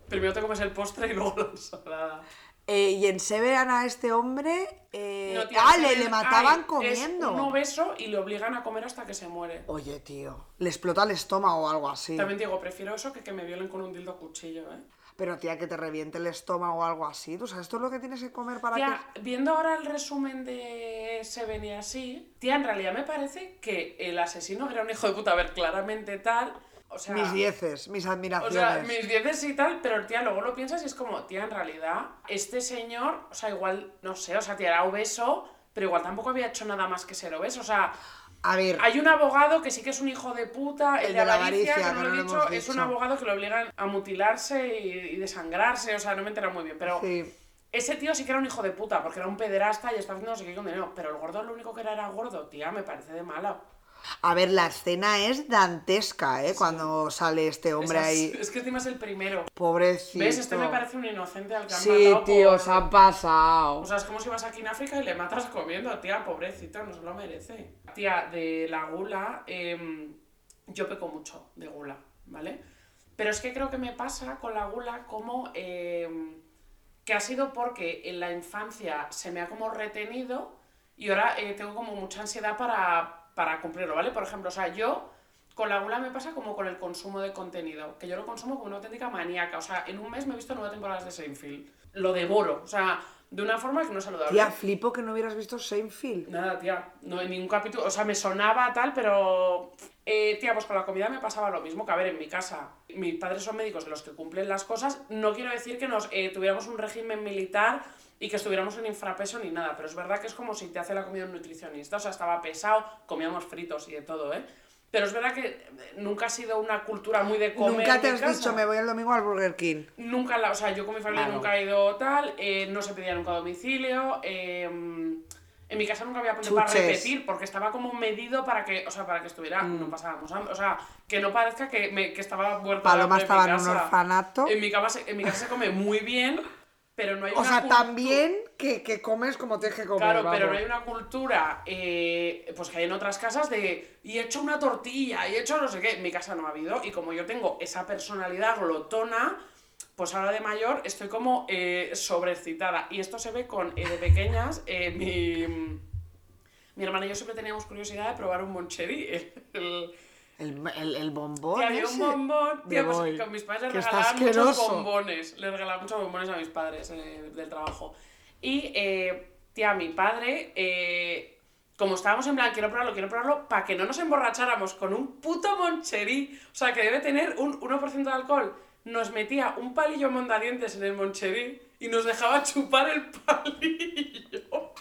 Primero te comes el postre y luego la ensalada. Eh, y en Severan a este hombre. eh, No, ah, le, mataban ay, comiendo. Es un obeso y le obligan a comer hasta que se muere. Oye, tío, le explota el estómago o algo así. También digo, prefiero eso que que me violen con un dildo cuchillo, ¿eh? Pero tía, que te reviente el estómago o algo así. ¿Tú sabes esto es lo que tienes que comer para Tía, viendo ahora el resumen de Seven y así, tía, en realidad me parece que el asesino era un hijo de puta, a ver, claramente tal. O sea, que... Mis dieces, mis o admiraciones. sea, mis dieces y tal, pero tía, luego lo piensas y es como, tía, en realidad, este señor, o sea, igual, no sé, o sea, tía, era obeso, pero igual tampoco había hecho nada más que ser obeso, o sea, A ver, Hay un abogado que sí que es un hijo de puta, el, El de de la avaricia, avaricia, que no lo he dicho, es un abogado que lo obligan a mutilarse y, y desangrarse, o sea, no me entera muy bien, pero sí. ese tío sí que era un hijo de puta, porque era un pederasta y estaba haciendo no sé qué con dinero, pero el gordo lo único que era era gordo, tía, me parece de mala. A ver, la escena es dantesca, ¿eh? Cuando sale este hombre ahí. Es que encima es el primero. Pobrecito. ¿Ves? Este me parece un inocente al que han Sí, matado tío, por- se han pasado. O sea, es como si vas aquí en África y le matas comiendo, tía, pobrecito, no se lo merece. Tía, de la gula, em, yo peco mucho de gula, ¿vale? Pero es que creo que me pasa con la gula como em, que ha sido porque en la infancia se me ha como retenido y ahora eh, tengo como mucha ansiedad para, para cumplirlo, ¿vale? Por ejemplo, o sea, yo con la gula me pasa como con el consumo de contenido, que yo lo consumo como una auténtica maníaca. O sea, en un mes me he visto nueve temporadas de Seinfeld. Lo devoro, o sea, de una forma que no es saludable. Tía, flipo que no hubieras visto Seinfeld. Nada, tía, no en ningún capítulo, o sea, me sonaba tal, pero... Eh, tía, pues con la comida me pasaba lo mismo, que a ver, en mi casa, mis padres son médicos de los que cumplen las cosas, no quiero decir que nos eh, tuviéramos un régimen militar y que estuviéramos en infrapeso ni nada, pero es verdad que es como si te hace la comida un nutricionista, o sea, estaba pesado, comíamos fritos y de todo, ¿eh? Pero es verdad que eh, nunca ha sido una cultura muy de comer Nunca te en has casa. dicho, me voy el domingo al Burger King. Nunca, la, o sea, yo con mi familia Claro. nunca he ido tal, eh, no se pedía nunca a domicilio, eh, en mi casa nunca había punto para repetir, porque estaba como medido para que, o sea, para que estuviera, no pasábamos hambre, o sea, que no parezca que, me, que estaba muerta Paloma estaba mi en un casa. orfanato. En mi, cama se, en mi casa se come muy bien, pero no hay O una sea, también que, que comes como tienes que comer. Claro, pero no hay una cultura, eh, pues que hay en otras casas de, y he hecho una tortilla, y he hecho no sé qué, en mi casa no ha habido, y como yo tengo esa personalidad glotona, pues ahora de mayor estoy como eh, sobreexcitada, y esto se ve con, eh, de pequeñas, eh, mi, mi hermana y yo siempre teníamos curiosidad de probar un moncherí, el- el- El, el, el bombón. Tía, había ese. un bombón. Tía, pues Boy. con mis padres les Que regalaban muchos bombones. Les regalaban muchos bombones a mis padres eh, del trabajo. Y, eh, tía, mi padre, eh, como estábamos en plan, quiero probarlo, quiero probarlo, para que no nos emborracháramos con un puto moncherí, o sea, que debe tener un 1% de alcohol, nos metía un palillo mondadientes en el moncherí y nos dejaba chupar el palillo.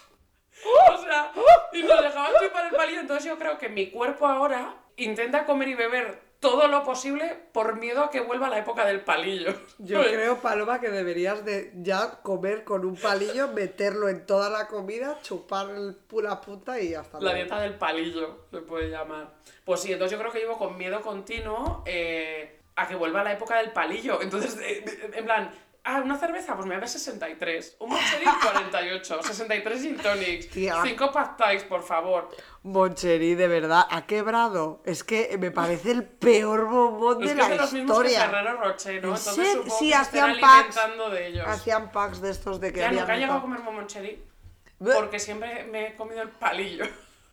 O sea, y nos dejaban chupar el palillo. Entonces yo creo que mi cuerpo ahora intenta comer y beber todo lo posible por miedo a que vuelva la época del palillo. Yo creo, Paloma, que deberías de ya comer con un palillo, meterlo en toda la comida, chupar el, la punta y hasta La dieta del palillo, se puede llamar. Pues sí, entonces yo creo que llevo con miedo continuo eh, a que vuelva la época del palillo. Entonces, eh, en plan, ah, una cerveza, pues me voy a 63. Un Moncherie 48. 63 gin tonics. Tía. 5 pad thais, por favor. Moncherí, de verdad, ha quebrado. Es que me parece el peor bombón Es de que es la de los mismos que historia. Ferrero Rocher, ¿no? ¿En Entonces serio? supongo Sí, que hacían packs. de ellos. Hacían packs de estos de que Ya nunca he llegado a neta. comer Moncherie. Bleh. Porque siempre me he comido el palillo.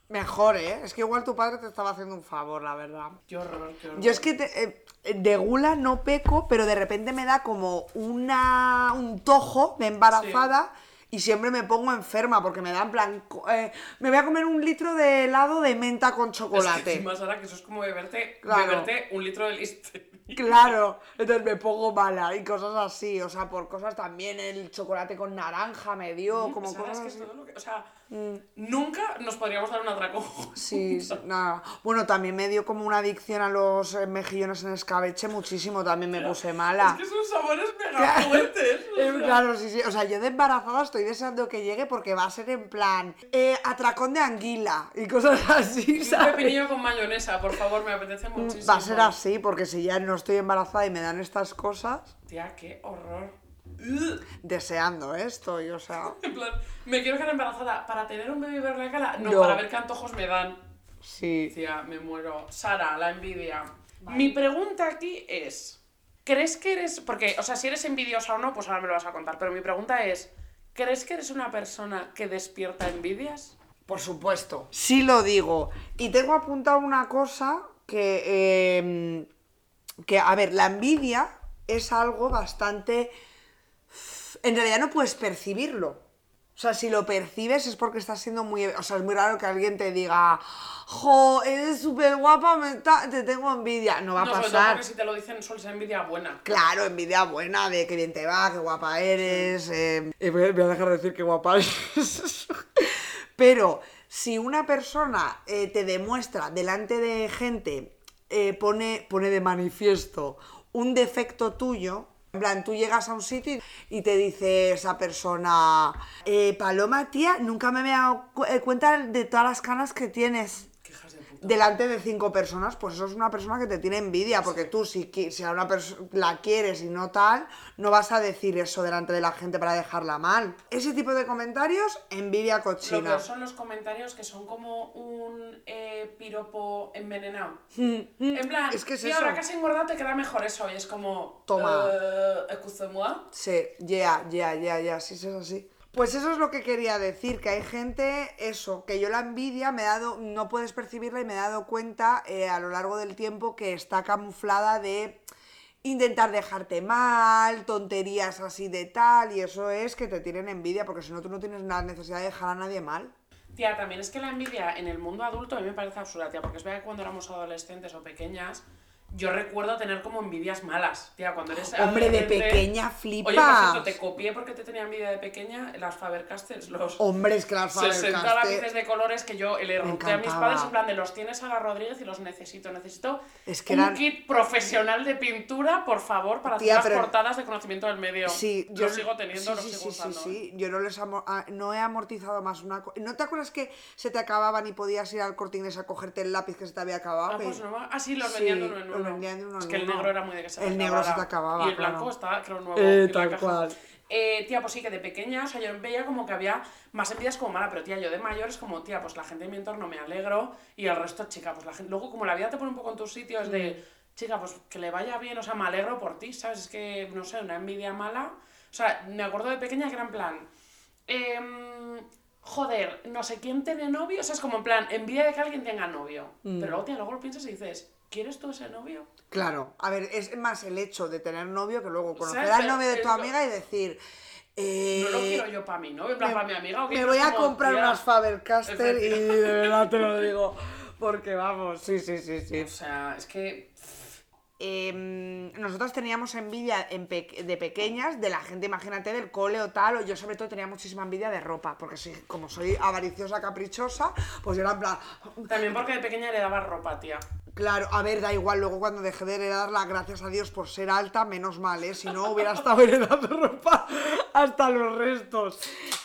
Mejor, ¿eh? Es que igual tu padre te estaba haciendo un favor, la verdad. Qué horror, qué horror. Yo es que te- eh, de gula no peco, pero de repente me da como una, un tojo de embarazada y siempre me pongo enferma porque me da en plan, eh, me voy a comer un litro de helado de menta con Es chocolate. que más ahora que eso es como beberte, Claro. beberte un litro de listerine. Claro, entonces me pongo mala y cosas así, o sea, por cosas también el chocolate con naranja me dio, como ¿Sabes cosas que es todo lo que- O sea, nunca nos podríamos dar un atraco. Sí, nada. Bueno, también me dio como una adicción a los eh, mejillones en escabeche, muchísimo, también me puse mala. Es que son sabores mega Claro. fuertes. o sea. Claro, sí, sí. O sea, yo de embarazada estoy deseando que llegue porque va a ser en plan eh, atracón de anguila y cosas así, Un ¿sabes? pepinillo con mayonesa, por favor, me apetece muchísimo. Mm, Va a ser así, porque si ya no estoy embarazada y me dan estas cosas, Tía, qué horror. Deseando ¿eh? estoy, o sea. En plan, me quiero quedar embarazada para tener un bebé y ver la cara. No, No. para ver qué antojos me dan. Sí. Tía, me muero. Sara, la envidia. Mi pregunta aquí es: ¿crees que eres.? Porque, o sea, si eres envidiosa o no, pues ahora me lo vas a contar. Pero mi pregunta es: ¿crees que eres una persona que despierta envidias? Por supuesto. Sí lo digo. Y tengo apuntado una cosa que, eh, que, a ver, la envidia es algo bastante... En realidad no puedes percibirlo. O sea, si lo percibes es porque estás siendo muy... O sea, es muy raro que alguien te diga, jo, eres súper guapa, me ta- te tengo envidia. No va no, a sobre todo pasar. porque si te lo dicen suele ser envidia buena. Claro, envidia buena de que bien te va, qué guapa eres. eh, voy a voy a dejar de decir qué guapa eres. Pero si una persona eh, te demuestra delante de gente, eh, pone, pone de manifiesto un defecto tuyo, en plan, tú llegas a un sitio y te dice esa persona, eh, Paloma, tía, nunca me he dado eh, cuenta de todas las canas que tienes Qué hijas de puta. Delante de cinco personas, pues eso es una persona que te tiene envidia, porque tú si, si a una persona la quieres y no tal, no vas a decir eso delante de la gente para dejarla mal. Ese tipo de comentarios, envidia Lo cochina. peor son los comentarios que son como un eh, piropo envenenado. En plan, Es que es "Tío, eso. ahora que has engordado te queda mejor eso. Y es como. Toma. Excusez-moi. Sí, ya, ya, ya, ya, sí, sí, es así. Pues eso es lo que quería decir, que hay gente, eso, que yo la envidia me he dado, no puedes percibirla y me he dado cuenta eh, a lo largo del tiempo que está camuflada de intentar dejarte mal, tonterías así de tal, y eso es que te tienen envidia, porque si no tú no tienes la necesidad de dejar a nadie mal. Tía, también es que la envidia en el mundo adulto a mí me parece absurda, tía, porque es verdad que cuando éramos adolescentes o pequeñas, yo recuerdo tener como envidias malas, tía, cuando eres Hombre, de pequeña Oye, por cierto, flipas. te copié porque te tenía envidia de pequeña las Faber-Castells, los Hombre, es que las 60 Faber-Castell- lápices de colores que yo le rompé a mis padres en plan de los tienes a la Rodríguez y los necesito, necesito Es que un eran- kit profesional de pintura, por favor, para Tía, hacer las pero- portadas de conocimiento del medio. Sí, lo sigo teniendo, sí, lo sí, sigo sí, usando. Sí, sí, yo no les amo- ah, no he amortizado más una. ¿No te acuerdas que se te acababan y podías ir al corte inglés a cogerte el lápiz que se te había acabado? Ah, pues no, ah, sí, los vendían de vendían de uno es que el negro era muy de que se te El negro se te acababa, Y el blanco claro. estaba, creo, nuevo. Eh, tal caja. cual. Eh, tía, pues sí, que de pequeña, o sea, yo veía como que había más envidias como mala, pero tía, yo de mayor es como, tía, pues la gente de mi entorno me alegro y el resto, chica, pues la gente. Luego, como la vida te pone un poco en tus sitios de, chica, pues que le vaya bien, o sea, me alegro por ti, ¿sabes? Es que, no sé, una envidia mala. O sea, me acuerdo de pequeña que era en plan. em, joder, no sé quién tiene novio, o sea, es como en plan, envidia de que alguien tenga novio. Mm. Pero luego, tía, luego lo piensas y dices, ¿quieres tú ese novio? Claro, a ver, es más el hecho de tener novio que luego conocer ¿Sabes? al novio de tu amiga y decir. eh, No lo quiero yo para mí, ¿no? En plan, para mi amiga o Me voy a comprar tía, unas Faber-Castell y de verdad te lo digo. Porque vamos, sí, sí, sí, sí. O sea, es que. Em, nosotros teníamos envidia en pe- de pequeñas de la gente, imagínate, del cole o tal, o yo sobre todo tenía muchísima envidia de ropa, porque sí, como soy avariciosa, caprichosa, pues yo era en plan, También porque de pequeña le daba ropa, tía. Claro, a ver, da igual, luego cuando dejé de heredarla, gracias a Dios por ser alta, menos mal, ¿eh? Si no, hubiera estado heredando ropa hasta los restos.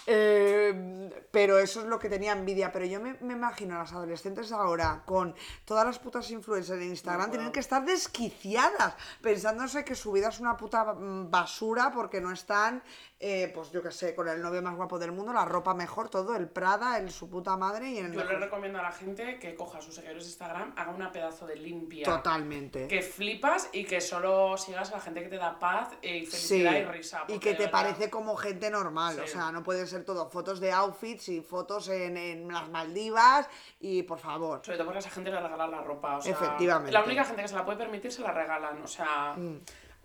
Eh, pero eso es lo que tenía envidia. Pero yo me, me imagino a las adolescentes ahora, con todas las putas influencers en Instagram, tienen que estar desquiciadas, pensándose que su vida es una puta basura porque no están, eh, pues yo qué sé, con el novio más guapo del mundo, la ropa mejor, todo, el Prada, el su puta madre y en el Yo le recomiendo a la gente que coja sus seguidores de Instagram, haga una pedazo de limpia. Totalmente. Que flipas y que solo sigas a la gente que te da paz y Sí, felicidad y risa. y que te verdad- parece como gente normal, o sea, no puede ser todo fotos de outfits y fotos en, en las Maldivas y por favor. Sobre todo porque a esa gente le regalan la ropa. O sea, Efectivamente. Mm. La única gente que se la puede permitir se la regalan. O sea,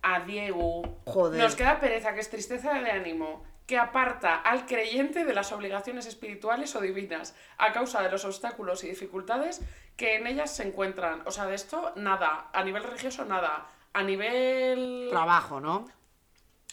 a Diego. Joder. Nos queda pereza, que es tristeza de ánimo, que aparta al creyente de las obligaciones espirituales o divinas a causa de los obstáculos y dificultades que en ellas se encuentran. O sea, de esto nada. A nivel religioso, nada. A nivel. Trabajo, ¿no?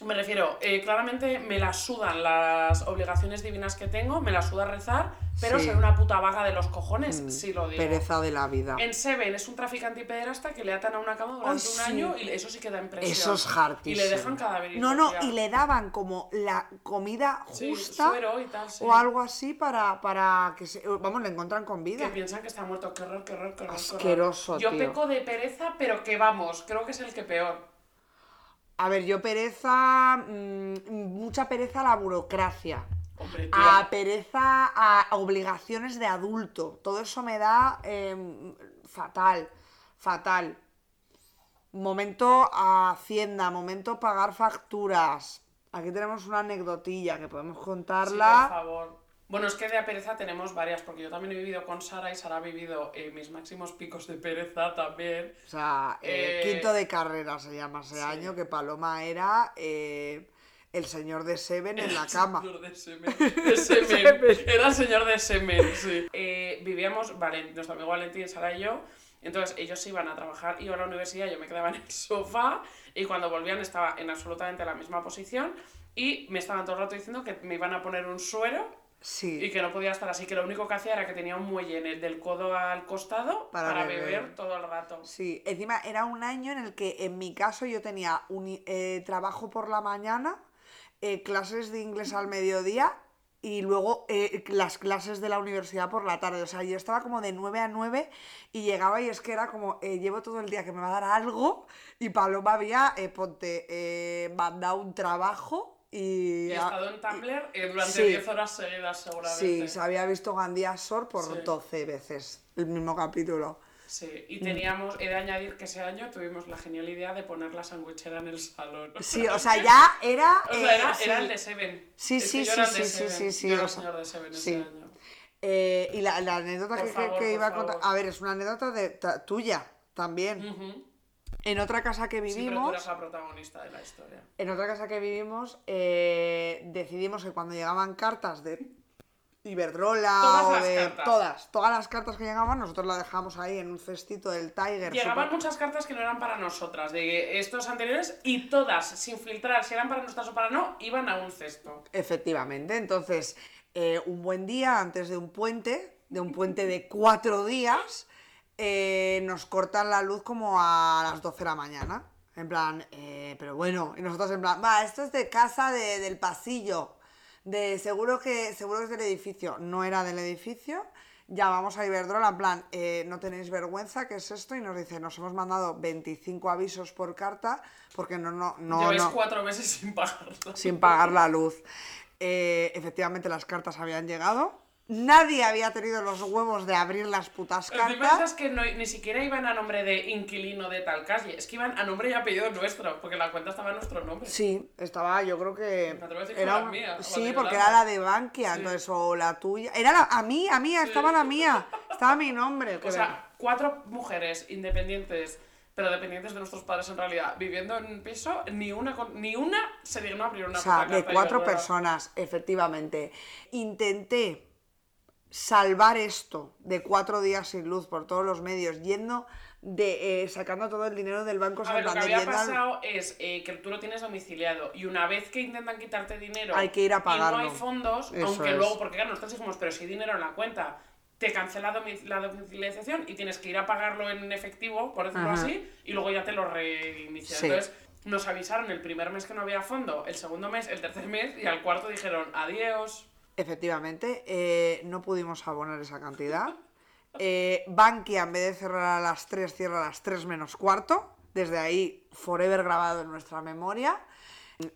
Me refiero, eh, claramente me la sudan las obligaciones divinas que tengo, me la suda rezar, pero Sí. Mm. ser una puta vaga de los cojones, sí lo digo. Pereza de la vida. En Seven es un traficante y pederasta que le atan a una cama durante un año y eso sí que da impresión. Eso es hartísimo. Y le dejan cadáver. No, no, y le daban como la comida justa y tal, o algo así para, para que se... Vamos, le encuentran con vida. Que piensan que está muerto. Qué horror, qué horror, qué horror. qué horror. Asqueroso, Yo tío. peco de pereza, pero que vamos, creo que es el que peor. A ver, yo pereza, mm, mucha pereza a la burocracia. Hombre, A pereza a obligaciones de adulto. Todo eso me da em, fatal, fatal. Momento a Hacienda, momento pagar facturas. Aquí tenemos una anecdotilla que podemos Sí, por contarla. favor. Bueno, es que de pereza tenemos varias, porque yo también he vivido con Sara y Sara ha vivido eh, mis máximos picos de pereza también. o sea, eh, Eh, quinto de carrera se llama ese sí. año, que Paloma era eh, el señor de Seven en la cama. Señor de semen. De semen. Era el señor de semen, sí. Eh, vivíamos, vale, nuestro amigo Valentín, Sara y yo. Entonces ellos iban a trabajar, iban a la universidad, yo me quedaba en el sofá y cuando volvían estaba en absolutamente la misma posición y me estaban todo el rato diciendo que me iban a poner un suero Sí. y que no podía estar así, que lo único que hacía era que tenía un muelle en el del codo al costado Para para, beber. beber. todo el rato. Sí, encima era un año en el que en mi caso yo tenía uni- eh, trabajo por la mañana, eh, clases de inglés al mediodía y luego eh, las clases de la universidad por la tarde. O sea, yo estaba como de 9 a 9 y llegaba y es que era como, eh, llevo todo el día que me va a dar algo y Paloma había, eh, ponte, mandado un trabajo y... Y he estado en Tumblr eh, durante sí. 10 horas seguidas seguramente. Sí, se había visto Gandía Sor por Sí. 12 veces el mismo capítulo. Sí, y teníamos, he de añadir que ese año tuvimos la genial idea de poner la sandwichera en el salón. Sí, o sea, ya era... O sea, eh, era, sí. era el de Seven. Sí, Es sí, sí, sí, sí, sí, sí, Yo era el señor de Seven sí. ese año. Eh, y la, la anécdota que, que- favor, que por iba a contar. A ver, es una anécdota de, ta- tuya también. Ujú. En otra casa que Sí, pero tú vivimos, eras la protagonista de la historia. en otra casa que vivimos, eh, decidimos que cuando llegaban cartas de Iberdrola Todas o las de cartas. todas, todas las cartas que llegaban, nosotros las dejamos ahí en un cestito del Tiger. Llegaban súper- muchas cartas que no eran para nosotras, de estos anteriores, y todas, sin filtrar si eran para nosotras o para no, iban a un cesto. Efectivamente, entonces, eh, un buen día antes de un puente, de un puente de cuatro días, eh, nos cortan la luz como a las 12 de la mañana. En plan, eh, pero bueno, y nosotros en plan, va, esto es de casa de- del pasillo, de seguro que, seguro que es del edificio. No era del edificio. Llamamos a Iberdrola, en plan, eh, no tenéis vergüenza, ¿qué es esto? Y nos dice, nos hemos mandado 25 avisos por carta porque no, no, no, Lleváis no cuatro meses sin pagarlo. sin pagar la luz. Eh, efectivamente, las cartas habían llegado. Nadie había tenido los huevos de abrir las putas cartas. que no- ni siquiera iban a nombre de inquilino de tal calle, es que iban a nombre y apellido nuestro, porque la cuenta estaba en nuestro nombre. Sí, estaba, yo creo que. Me a que Era la mía, sí, porque era la de Bankia, Sí. entonces, o la tuya. Era la, a mí, a mí, estaba la mía. Estaba mi nombre. que O sea, cuatro mujeres independientes, pero dependientes de nuestros padres en realidad, viviendo en un piso, ni una, ni una se dignó a abrir una O sea, de cuatro personas, efectivamente. Intenté salvar esto de cuatro días sin luz por todos los medios, yendo de eh, sacando todo el dinero del banco A ver, lo que Santander, había pasado es eh, que tú lo tienes domiciliado y una vez que intentan quitarte dinero Hay que ir a y pagarlo. no hay fondos, Eso aunque es. luego, porque claro, nosotros dijimos, pero si hay dinero en la cuenta, te cancela la domiciliación y tienes que ir a pagarlo en efectivo, por decirlo Ajá. así, y luego ya te lo reinicia. Sí. Entonces, nos avisaron el primer mes que no había fondo, el segundo mes, el tercer mes, y al cuarto dijeron adiós. Efectivamente, eh, no pudimos abonar esa cantidad. Eh, Bankia, en vez de cerrar a las 3, cierra a las 3 menos cuarto. Desde ahí, forever grabado en nuestra memoria.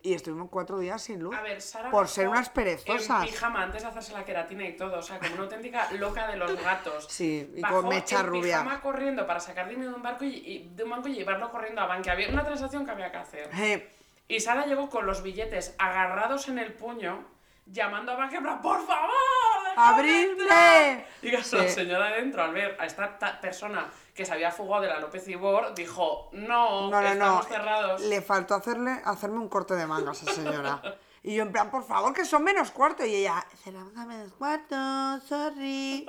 Y estuvimos cuatro días sin luz. A ver, Sara. por ser unas En perezosas. pijama antes de hacerse la queratina y todo, o sea, como una auténtica loca de los gatos. Sí, y Bajó con mecha en rubia. pijama corriendo para sacar dinero de un, barco y, y- de un banco y llevarlo corriendo a Bankia. Había una transacción que había que hacer. Eh, Y Sara llegó con los billetes agarrados en el puño, llamando a plan, ¡por favor! entrar". Y la señora de dentro, al ver a esta ta- persona que se había fugado de la López Ibor, dijo, no, no, no, no. estamos cerrados. Le faltó hacerle, hacerme un corte de manga a esa señora. Y yo en plan, por favor, que son menos cuarto. Y ella, cerramos a menos cuarto, sorry.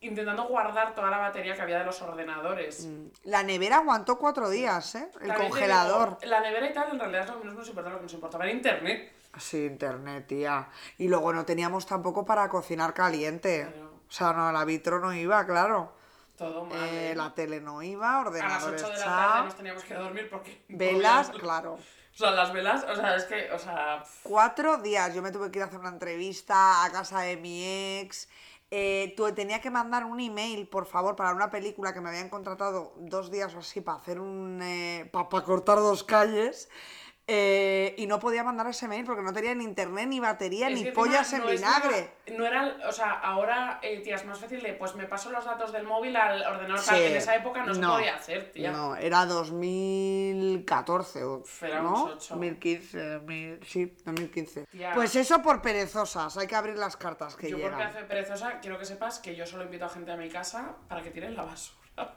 Intentando guardar toda la batería que había de los ordenadores. La nevera aguantó cuatro días, ¿eh? El También congelador. digo, la nevera y tal, en realidad es lo que menos nos importaba, lo que nos importaba era internet. Sí, internet, tía. Y luego no teníamos tampoco para cocinar caliente. O sea, no, la vitro no iba, claro. Todo mal. Eh, ¿eh? la tele no iba, A las ordenadores 8 de la tarde nos teníamos que dormir porque... Velas, podíamos- claro. O sea, las velas, o sea, es que, o sea... Cuatro días. Yo me tuve que ir a hacer una entrevista a casa de mi ex. Eh, tenía que mandar un email, por favor, para una película que me habían contratado dos días o así para hacer un. para cortar dos calles. Eh, y no podía mandar ese mail porque no tenía ni internet, ni batería, es ni que pollas en no vinagre. nada- no era, o sea, ahora, eh, tía, es más fácil de, pues me paso los datos del móvil al ordenador. Sí. En esa época no, se podía hacer, tía. No, era 2014 o Éramos ¿no? ocho. 2015, 2000, sí, 2015. Tía. Pues eso por perezosas, hay que abrir las cartas que Yo por llegan. pedazo de perezosa, quiero que sepas que yo solo invito a gente a mi casa para que tiren la basura.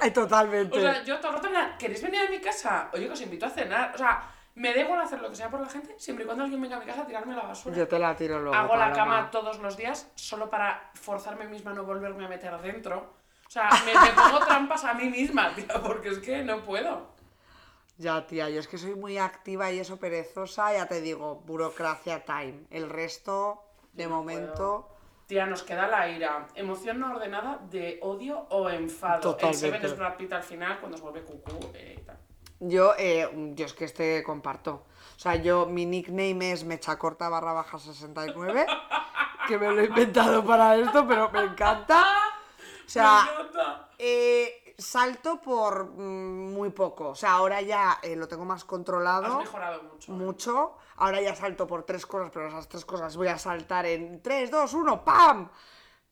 Ay, totalmente. O sea, yo todo el rato plan, ¿queréis venir a mi casa? Oye, que os invito a cenar. O sea, me da igual hacer lo que sea por la gente, siempre y cuando alguien venga a mi casa a tirarme la basura. Yo te la tiro luego. Hago la cama todos los días solo para forzarme misma a no volverme a meter dentro. O sea, me, me pongo trampas a mí misma, tía, porque es que no puedo. Ya, tía, yo es que soy muy activa y eso perezosa, ya te digo, burocracia time. El resto, de no momento, Tía, nos queda la ira. Emoción no ordenada de odio o enfado. Totalmente. El Seven es Brad Pitt al final cuando se vuelve cucú eh, y tal. Yo, eh, yo es que este comparto. O sea, yo, mi nickname es mechacorta barra baja 69, que me lo he inventado para esto, pero me encanta. O sea, Me encanta. eh, salto por mm, muy poco. O sea, ahora ya eh, lo tengo más Has controlado. mejorado mucho. ¿eh? mucho. Ahora ya salto por tres cosas, pero esas tres cosas voy a saltar en 3, 2, 1, ¡pam!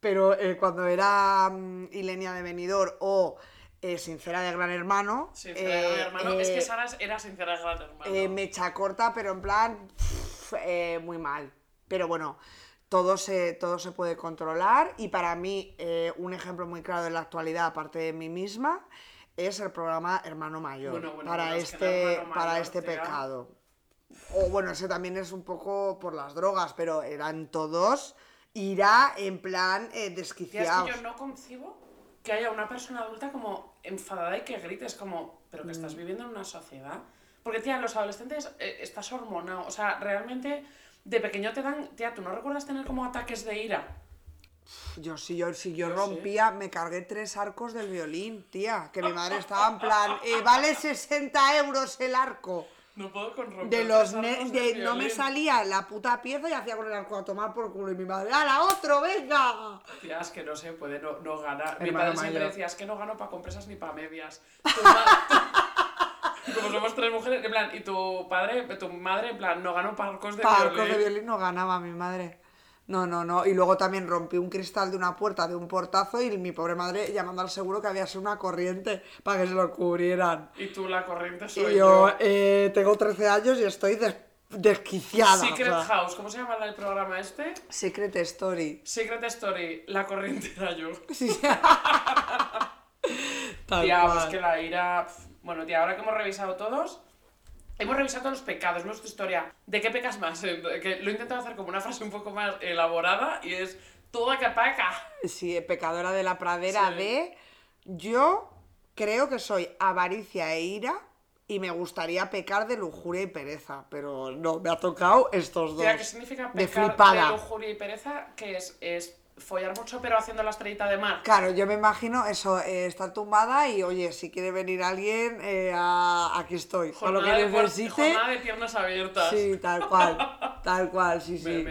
Pero cuando era mm, Ilenia de Benidorm o eh, Sincera de Gran Hermano, Sincera eh, gran hermano. es que eh, Sara era sincera gran hermano. eh, mecha corta, pero en plan pff, eh, muy mal. Pero bueno, todo se, todo se puede controlar y para mí eh, un ejemplo muy claro de la actualidad, aparte de mí misma, es el programa Hermano Mayor Bueno, bueno, para, este, para este tía. pecado. O bueno, ese también es un poco por las drogas, pero eran todos ira en plan eh, Tía, es desquiciados. que yo no concibo que haya una persona adulta como enfadada y que grites como, pero que estás Mm. viviendo en una sociedad. Porque, tía, los adolescentes eh, estás hormonado. O sea, realmente de pequeño te dan, tía, ¿tú no recuerdas tener como ataques de ira? Yo si yo, si yo Yo rompía, me cargué tres arcos del violín, tía. Que mi madre estaba en plan, eh, vale 60 euros el arco. No puedo con romper De los ne- de- no me salía la puta pieza y hacía con el arco a tomar por culo. Y mi madre, ¡ala, otro, venga! Tía, es que no se puede, no, no gana. Mi Hermano padre siempre mayor. decía, es que no gano para compresas ni para medias. Tu ma- Como somos tres mujeres, en plan, y tu padre, tu madre, en plan, no gano para arcos de Para arcos violín. de violín no ganaba mi madre. No, no, no. Y luego también rompí un cristal de una puerta de un portazo y mi pobre madre llamando al seguro que había sido una corriente para que se lo cubrieran. Y tú la corriente Y soy yo yo. eh, tengo 13 años y estoy des- desquiciada. Secret o sea. House, ¿cómo se llama el programa este? Secret Story. Secret Story, la corriente era yo. Sí. Tía, pues que la ira. Bueno, tía, ahora que hemos revisado todos, hemos revisado todos los pecados, es tu historia. ¿De qué pecas más? Eh, Que lo he intentado hacer como una frase un poco más elaborada y es toda que peca. Sí, pecadora de la pradera Sí. de... Yo creo que soy avaricia e ira y me gustaría pecar de lujuria y pereza, pero no, me ha tocado estos dos. ¿qué significa de pecar flipada. de lujuria y pereza? Que es, es follar mucho pero haciendo la estrellita de mar. Claro, yo me imagino eso, eh, estar tumbada y oye, si quiere venir alguien, eh, a- aquí estoy. Con lo que de, necesite. jornada de piernas abiertas. Sí, tal cual. Tal cual, sí, sí.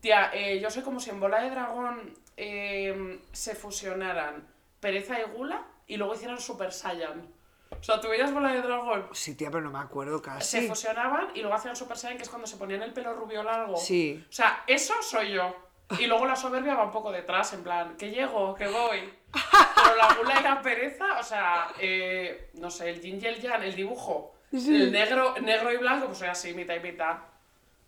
Tía, eh, yo soy como si en Bola de Dragón eh, se fusionaran pereza y gula y luego hicieran Super Saiyan. O sea, ¿tú veías Bola de Dragón? Sí, tía, pero no me acuerdo Se casi. fusionaban y luego hacían Super Saiyan, que es cuando se ponían el pelo rubio largo. Sí. O sea, eso soy yo. Y luego la soberbia va un poco detrás, en plan, que llego, que voy. Pero la gula y la pereza, o sea, eh, no sé, el yin y el yang, el dibujo. El negro, negro y blanco, pues soy así, mitad y mitad.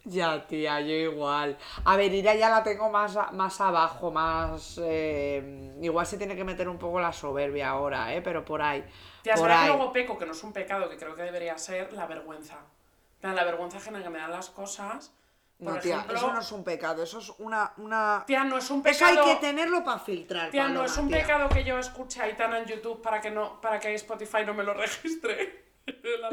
Ya, tía, yo igual. A ver, Ira ya la tengo más, más abajo, más... eh, igual se tiene que meter un poco la soberbia ahora, ¿eh? Pero por ahí. Tía, por ahí. que luego peco, que no es un pecado, que creo que debería ser la vergüenza. La vergüenza ajena que me dan las cosas. Por No, tía, ejemplo, eso no es un pecado, eso es una... una... Tía, no es un Eso hay pecado. que tenerlo para filtrar, Tía, no Paloma, es un tía. pecado que yo escuche a Aitana en YouTube para que no, para que Spotify no me lo registre.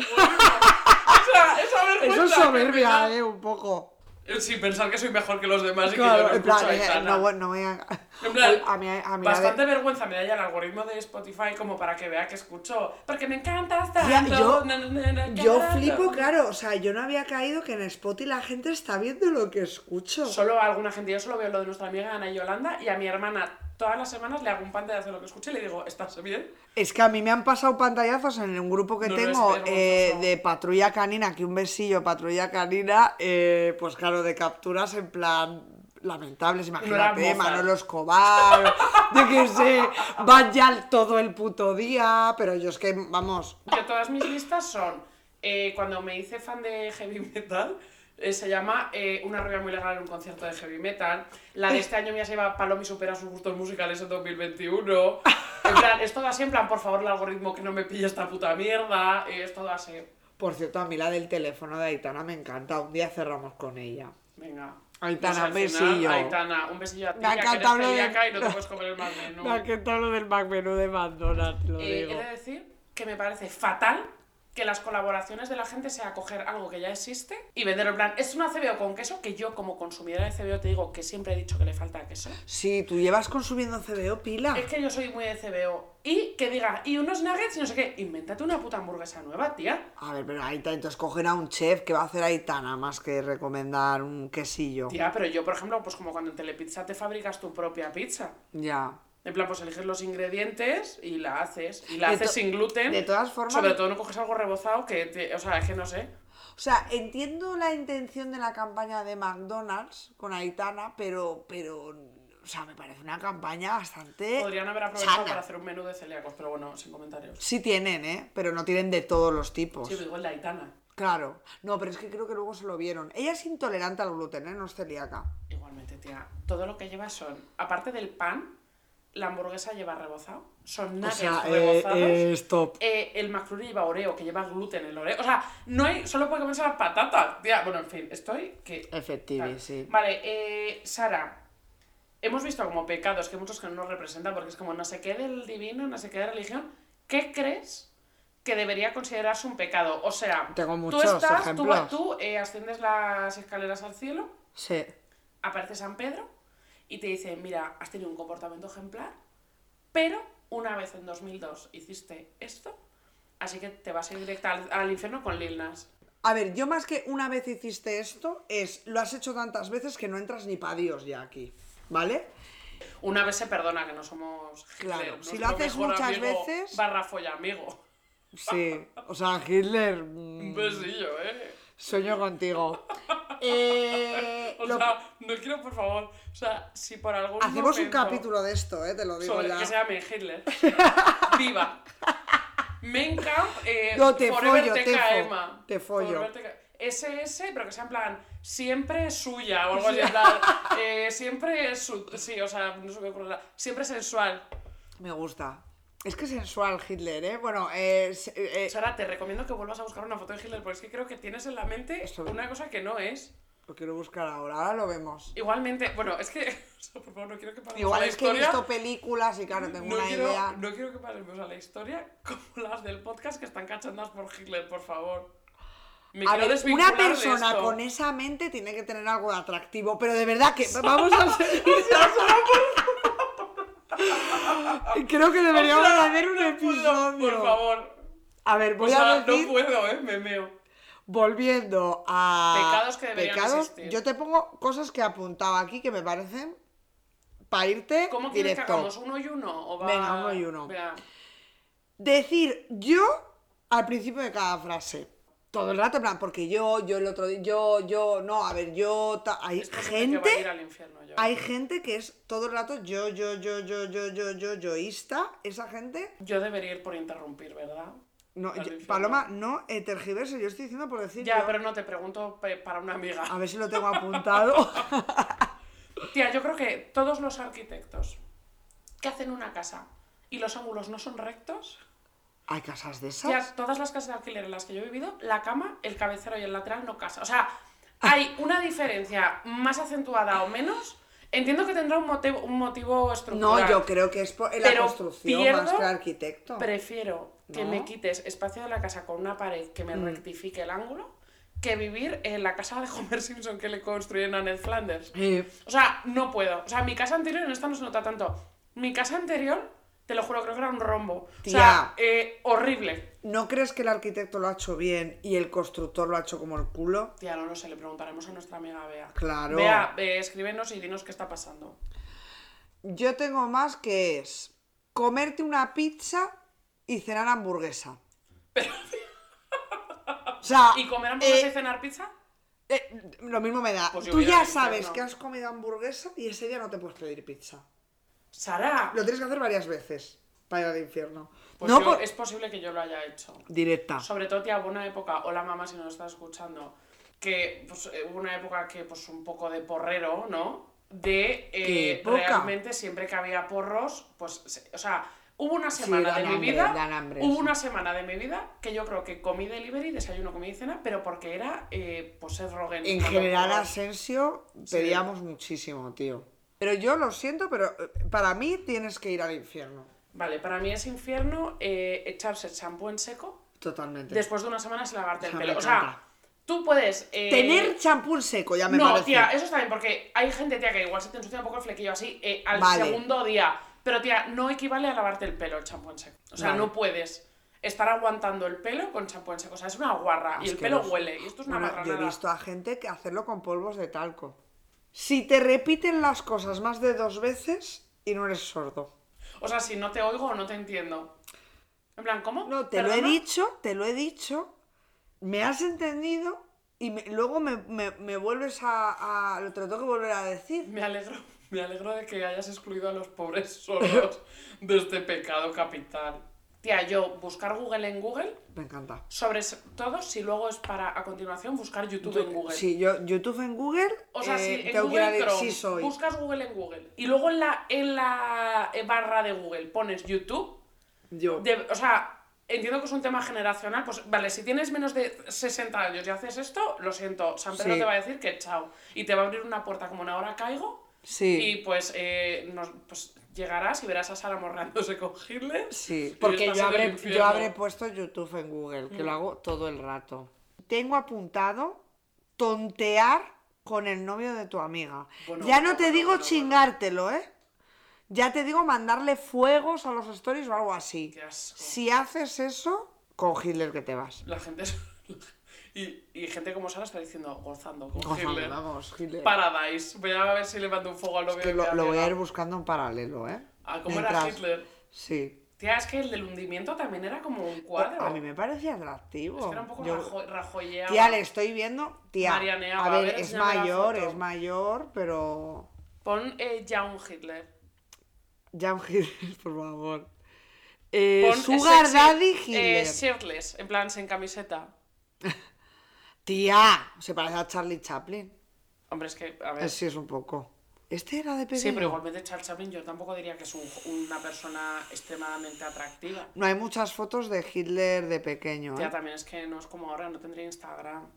O sea, esa. Eso es soberbia. ¿eh? Un poco. Eh, Sin pensar que soy mejor que los demás y que yo no en plan, escucho a Aitana. no, bueno, no voy a... En plan, a mí, a mí bastante vergüenza me da ya el algoritmo de Spotify como para que vea que escucho. Porque me encanta tanto. yo- na, na, na, na, Yo tanto. flipo, claro, o sea, yo no había caído que en Spotify la gente está viendo lo que escucho. Solo a alguna gente, yo solo veo lo de nuestra amiga Ana Yolanda y a mi hermana todas las semanas le hago un pantallazo de lo que escucho y le digo, ¿estás bien? Es que a mí me han pasado pantallazos en un grupo que No, tengo eh, de patrulla canina, que un besillo, patrulla canina, eh, pues claro, de capturas en plan lamentables, imagínate. Manolo Escobar, yo qué sé, van ya todo el puto día, pero yo es que, vamos, Yo todas mis listas son, eh, cuando me hice fan de heavy metal, se llama eh, Una rubia muy legal en un concierto de heavy metal. La de este año mía se llama Palomi supera sus gustos musicales en 2021. En plan, es todo así, en plan, por favor, el algoritmo que no me pille esta puta mierda. eh, es todo así. por cierto, a mí la del teléfono de Aitana me encanta, un día cerramos con ella. Venga. Aitana, un besillo. Aitana, un besillo a ti, Me ha ya encantado lo y no te puedes comer el magmenú. Me ha encantado lo del McMenú de McDonald's, lo Eh, digo. he de decir que me parece fatal que las colaboraciones de la gente sea coger algo que ya existe y venderlo en plan, es una CBO con queso, que yo como consumidora de CBO te digo que siempre he dicho que le falta queso. Sí, tú llevas consumiendo CBO pila. Es que yo soy muy de CBO. Y que diga, y unos nuggets y no sé qué, invéntate una puta hamburguesa nueva, tía. A ver, pero ahí entonces cogen a un chef que va a hacer Aitana más que recomendar un quesillo. Tía, pero yo, por ejemplo, pues como cuando en Telepizza te fabricas tu propia pizza. Ya. En plan, pues eliges los ingredientes y la haces. Y la De haces sin gluten. de todas formas- Sobre todo no coges algo rebozado que, te- o sea, es que no sé. O sea, entiendo la intención de la campaña de McDonald's con Aitana, pero, pero, o sea, me parece una campaña bastante Podrían haber aprovechado sana. para hacer un menú de celíacos, pero bueno, sin comentarios. Sí tienen, ¿eh? Pero no tienen de todos los tipos. Sí, digo el de Aitana. Claro. No, pero es que creo que luego se lo vieron. Ella es intolerante al gluten, ¿eh? No es celíaca. Igualmente, tía. Todo lo que lleva son, aparte del pan, la hamburguesa lleva rebozado. Son O nuggets sea, eh, rebozados. eh, stop. Eh, el McFlurry lleva Oreo, que lleva gluten el Oreo. O sea, no hay, solo puede comerse la patata. Tía, bueno, en fin, estoy que... Efectivi, Tal. sí. Vale, eh, Sara, hemos visto como pecados que muchos que no nos representan porque es como no sé qué del divino, no sé qué de religión. ¿Qué crees que debería considerarse un pecado? O sea, Tengo muchos tú estás, tú, ejemplos. tú, eh, asciendes las escaleras al cielo, Sí. aparece San Pedro y te dice, mira, has tenido un comportamiento ejemplar, pero una vez en 2002 hiciste esto, así que te vas a ir directa al, al infierno con Lil Nas. A ver, yo más que una vez hiciste esto, es lo has hecho tantas veces que no entras ni para Dios ya aquí. ¿Vale? Una vez se perdona que no somos Hitler, Claro, si nuestro lo haces muchas amigo veces- Barra folla amigo. Sí. O sea, Hitler. mm, Un besillo, eh. Sueño contigo. Eh, O lo- sea, no quiero, por favor. O sea, si por algún hacemos un momento capítulo de esto, ¿eh? Te lo digo sobre ya. que se llame Hitler. Viva. Main Camp, eh, No, te Forever follo, te TKM. te follo. SS, pero que sea en plan, siempre suya o algo así, eh, siempre su, sí, o sea, no se me ocurre nada, siempre sensual. Me gusta. Es que sensual Hitler, ¿eh? Bueno, eh, se- eh, Sara, te recomiendo que vuelvas a buscar una foto de Hitler, porque es que creo que tienes en la mente Eso- una cosa que no es. lo quiero buscar ahora, ahora lo vemos. Igualmente, bueno, es que, por favor, no quiero que pasemos Igual a la es que he historia. visto películas y claro, tengo no, una quiero, idea. no quiero que pasemos a la historia como las del podcast que están cachondas por Hitler, por favor. Me A ver, una persona esto. con esa mente tiene que tener algo de atractivo, pero de verdad que vamos a seguir. Creo que deberíamos O sea, hacer un no puedo, episodio. Por favor. A ver, O voy sea, a decir, no puedo, ¿eh? Me meo. volviendo a Pecados que deberían pecados, existir. yo te pongo cosas que he apuntado aquí que me parecen para irte ¿Cómo quieres directo. que hagamos? ¿Uno y uno? ¿O va- Venga, uno y uno. Venga. Decir yo al principio de cada frase. Todo el rato, en plan, porque yo, yo el otro día, yo, yo, no, a ver, yo, ta- hay que vaya a ir gente, al infierno yo. hay gente que es todo el rato yo, yo, yo, yo, yo, yo, yo, yoísta, esa gente, Yo debería ir por interrumpir, ¿verdad? no, yo-. Paloma, no eh, tergiverse, yo estoy diciendo por decir Ya, yo. pero no te pregunto para una amiga. A ver si lo tengo apuntado. Tía, yo creo que todos los arquitectos que hacen una casa y los ángulos no son rectos, ¿Hay casas de esas? todas las casas de alquiler en las que yo he vivido, la cama, el cabecero y el lateral no casa. O sea, hay una diferencia más acentuada o menos. Entiendo que tendrá un motivo, un motivo estructural. No, yo creo que es por la construcción pierdo- más que el arquitecto. Prefiero que me quites espacio de la casa con una pared que me rectifique el ángulo que vivir en la casa de Homer Simpson que le construyen a Ned Flanders. O sea, no puedo. O sea, mi casa anterior, en esta no se nota tanto. Mi casa anterior, te lo juro, creo que era un rombo. O sea, eh, horrible. ¿No crees que el arquitecto lo ha hecho bien y el constructor lo ha hecho como el culo? Tía, no lo sé, le preguntaremos a nuestra amiga Bea. Claro. Bea, eh, escríbenos y dinos qué está pasando. Yo tengo más que es comerte una pizza y cenar hamburguesa. O sea, ¿Y comer hamburguesa eh, y cenar pizza? lo mismo me da. Pues Tú ya sabes que has comido hamburguesa y ese día no te puedes pedir pizza. Sara, Lo tienes que hacer varias veces para ir al infierno. pues no yo- por- es posible que yo lo haya hecho. Directa. Sobre todo, tía, hubo una época, hola mamá si nos estás escuchando, que pues, eh, hubo una época que, pues, un poco de porrero, ¿no? De ¿Qué eh, realmente siempre que había porros, pues, o sea, hubo una Sí, semana de mi vida, hambre, hubo sí. una semana de mi vida que yo creo que comí delivery, desayuno, comí y cena, pero porque era, eh, pues, Rogen. En general. Asensio, Sí. pedíamos muchísimo, tío. Pero yo lo siento, pero eh, para mí tienes que ir al infierno. Vale, para mí es infierno eh, echarse champú en seco Totalmente. después de una semana sin lavarte el pelo. O sea, tú puedes... eh, Tener champú en seco, ya me no, parece. tía, eso está bien, porque hay gente, tía, que igual se te ensucia un poco el flequillo así eh, al Vale. segundo día. Pero, tía, no equivale a lavarte el pelo el champú en seco. O sea, Vale. no puedes estar aguantando el pelo con champú en seco. O sea, es una guarra. y el pelo huele. Y esto es una Bueno, yo he visto a gente que hacerlo con polvos de talco. Si te repiten las cosas más de dos veces y no eres sordo. O sea, si no te oigo o no te entiendo. En plan, ¿cómo? No, te lo he dicho, te lo he dicho, me has entendido y me- luego me, me- me vuelves a, a- Te lo tengo que volver a decir. Me alegro, me alegro de que hayas excluido a los pobres sordos de este pecado capital. Tía, yo buscar Google en Google, Me encanta. sobre todo si luego es para a continuación buscar YouTube en Google. Sí, yo YouTube en Google. O sea, eh, si en Google Chrome sí soy. buscas Google en Google y luego en la, en la eh, barra de Google pones YouTube, Yo. de- o sea, entiendo que es un tema generacional, pues vale, si tienes menos de 60 años y haces esto, lo siento, San Pedro Sí. te va a decir que chao y te va a abrir una puerta como en ahora caigo Sí. y pues, eh, nos- pues llegarás y verás a Sara morrándose con Hitler. Sí, porque yo habré, yo habré puesto YouTube en Google, que lo hago todo el rato. Tengo apuntado tontear con el novio de tu amiga. Bueno, ya no te bueno, digo bueno, chingártelo, ¿eh? Ya te digo mandarle fuegos a los stories o algo así. Qué asco. Si haces eso, con Hitler que te vas. La gente es- y, y gente como Sara está diciendo gozando con Gozando, Hitler. vamos, Hitler. Paradise. Voy a ver si le mando un fuego al novio Que lo, lo voy a ir buscando en paralelo, ¿eh? Ah, ¿cómo era Mientras- Hitler? Sí. Tía, es que el del hundimiento también era como un cuadro. A mí me parecía atractivo. Es que era un poco Yo- rajo- rajoyeado. Tía, le estoy viendo. Tía, Marianeaba, a a ver, ver, es mayor, es mayor, pero. Pon eh, Young Hitler. Jan Hitler, por favor. Eh, Pon eh, Sugar sexy, Daddy eh, Hitler. shirtless, en plan sin camiseta. Tía, se parece a Charlie Chaplin. Hombre, es que, a ver. Sí, es un poco. Este era de pequeño. Sí, pero igualmente Charles Chaplin yo tampoco diría que es un- una persona extremadamente atractiva. No hay muchas fotos de Hitler de pequeño. Tía, ¿eh? también es que no es como ahora, no tendría Instagram.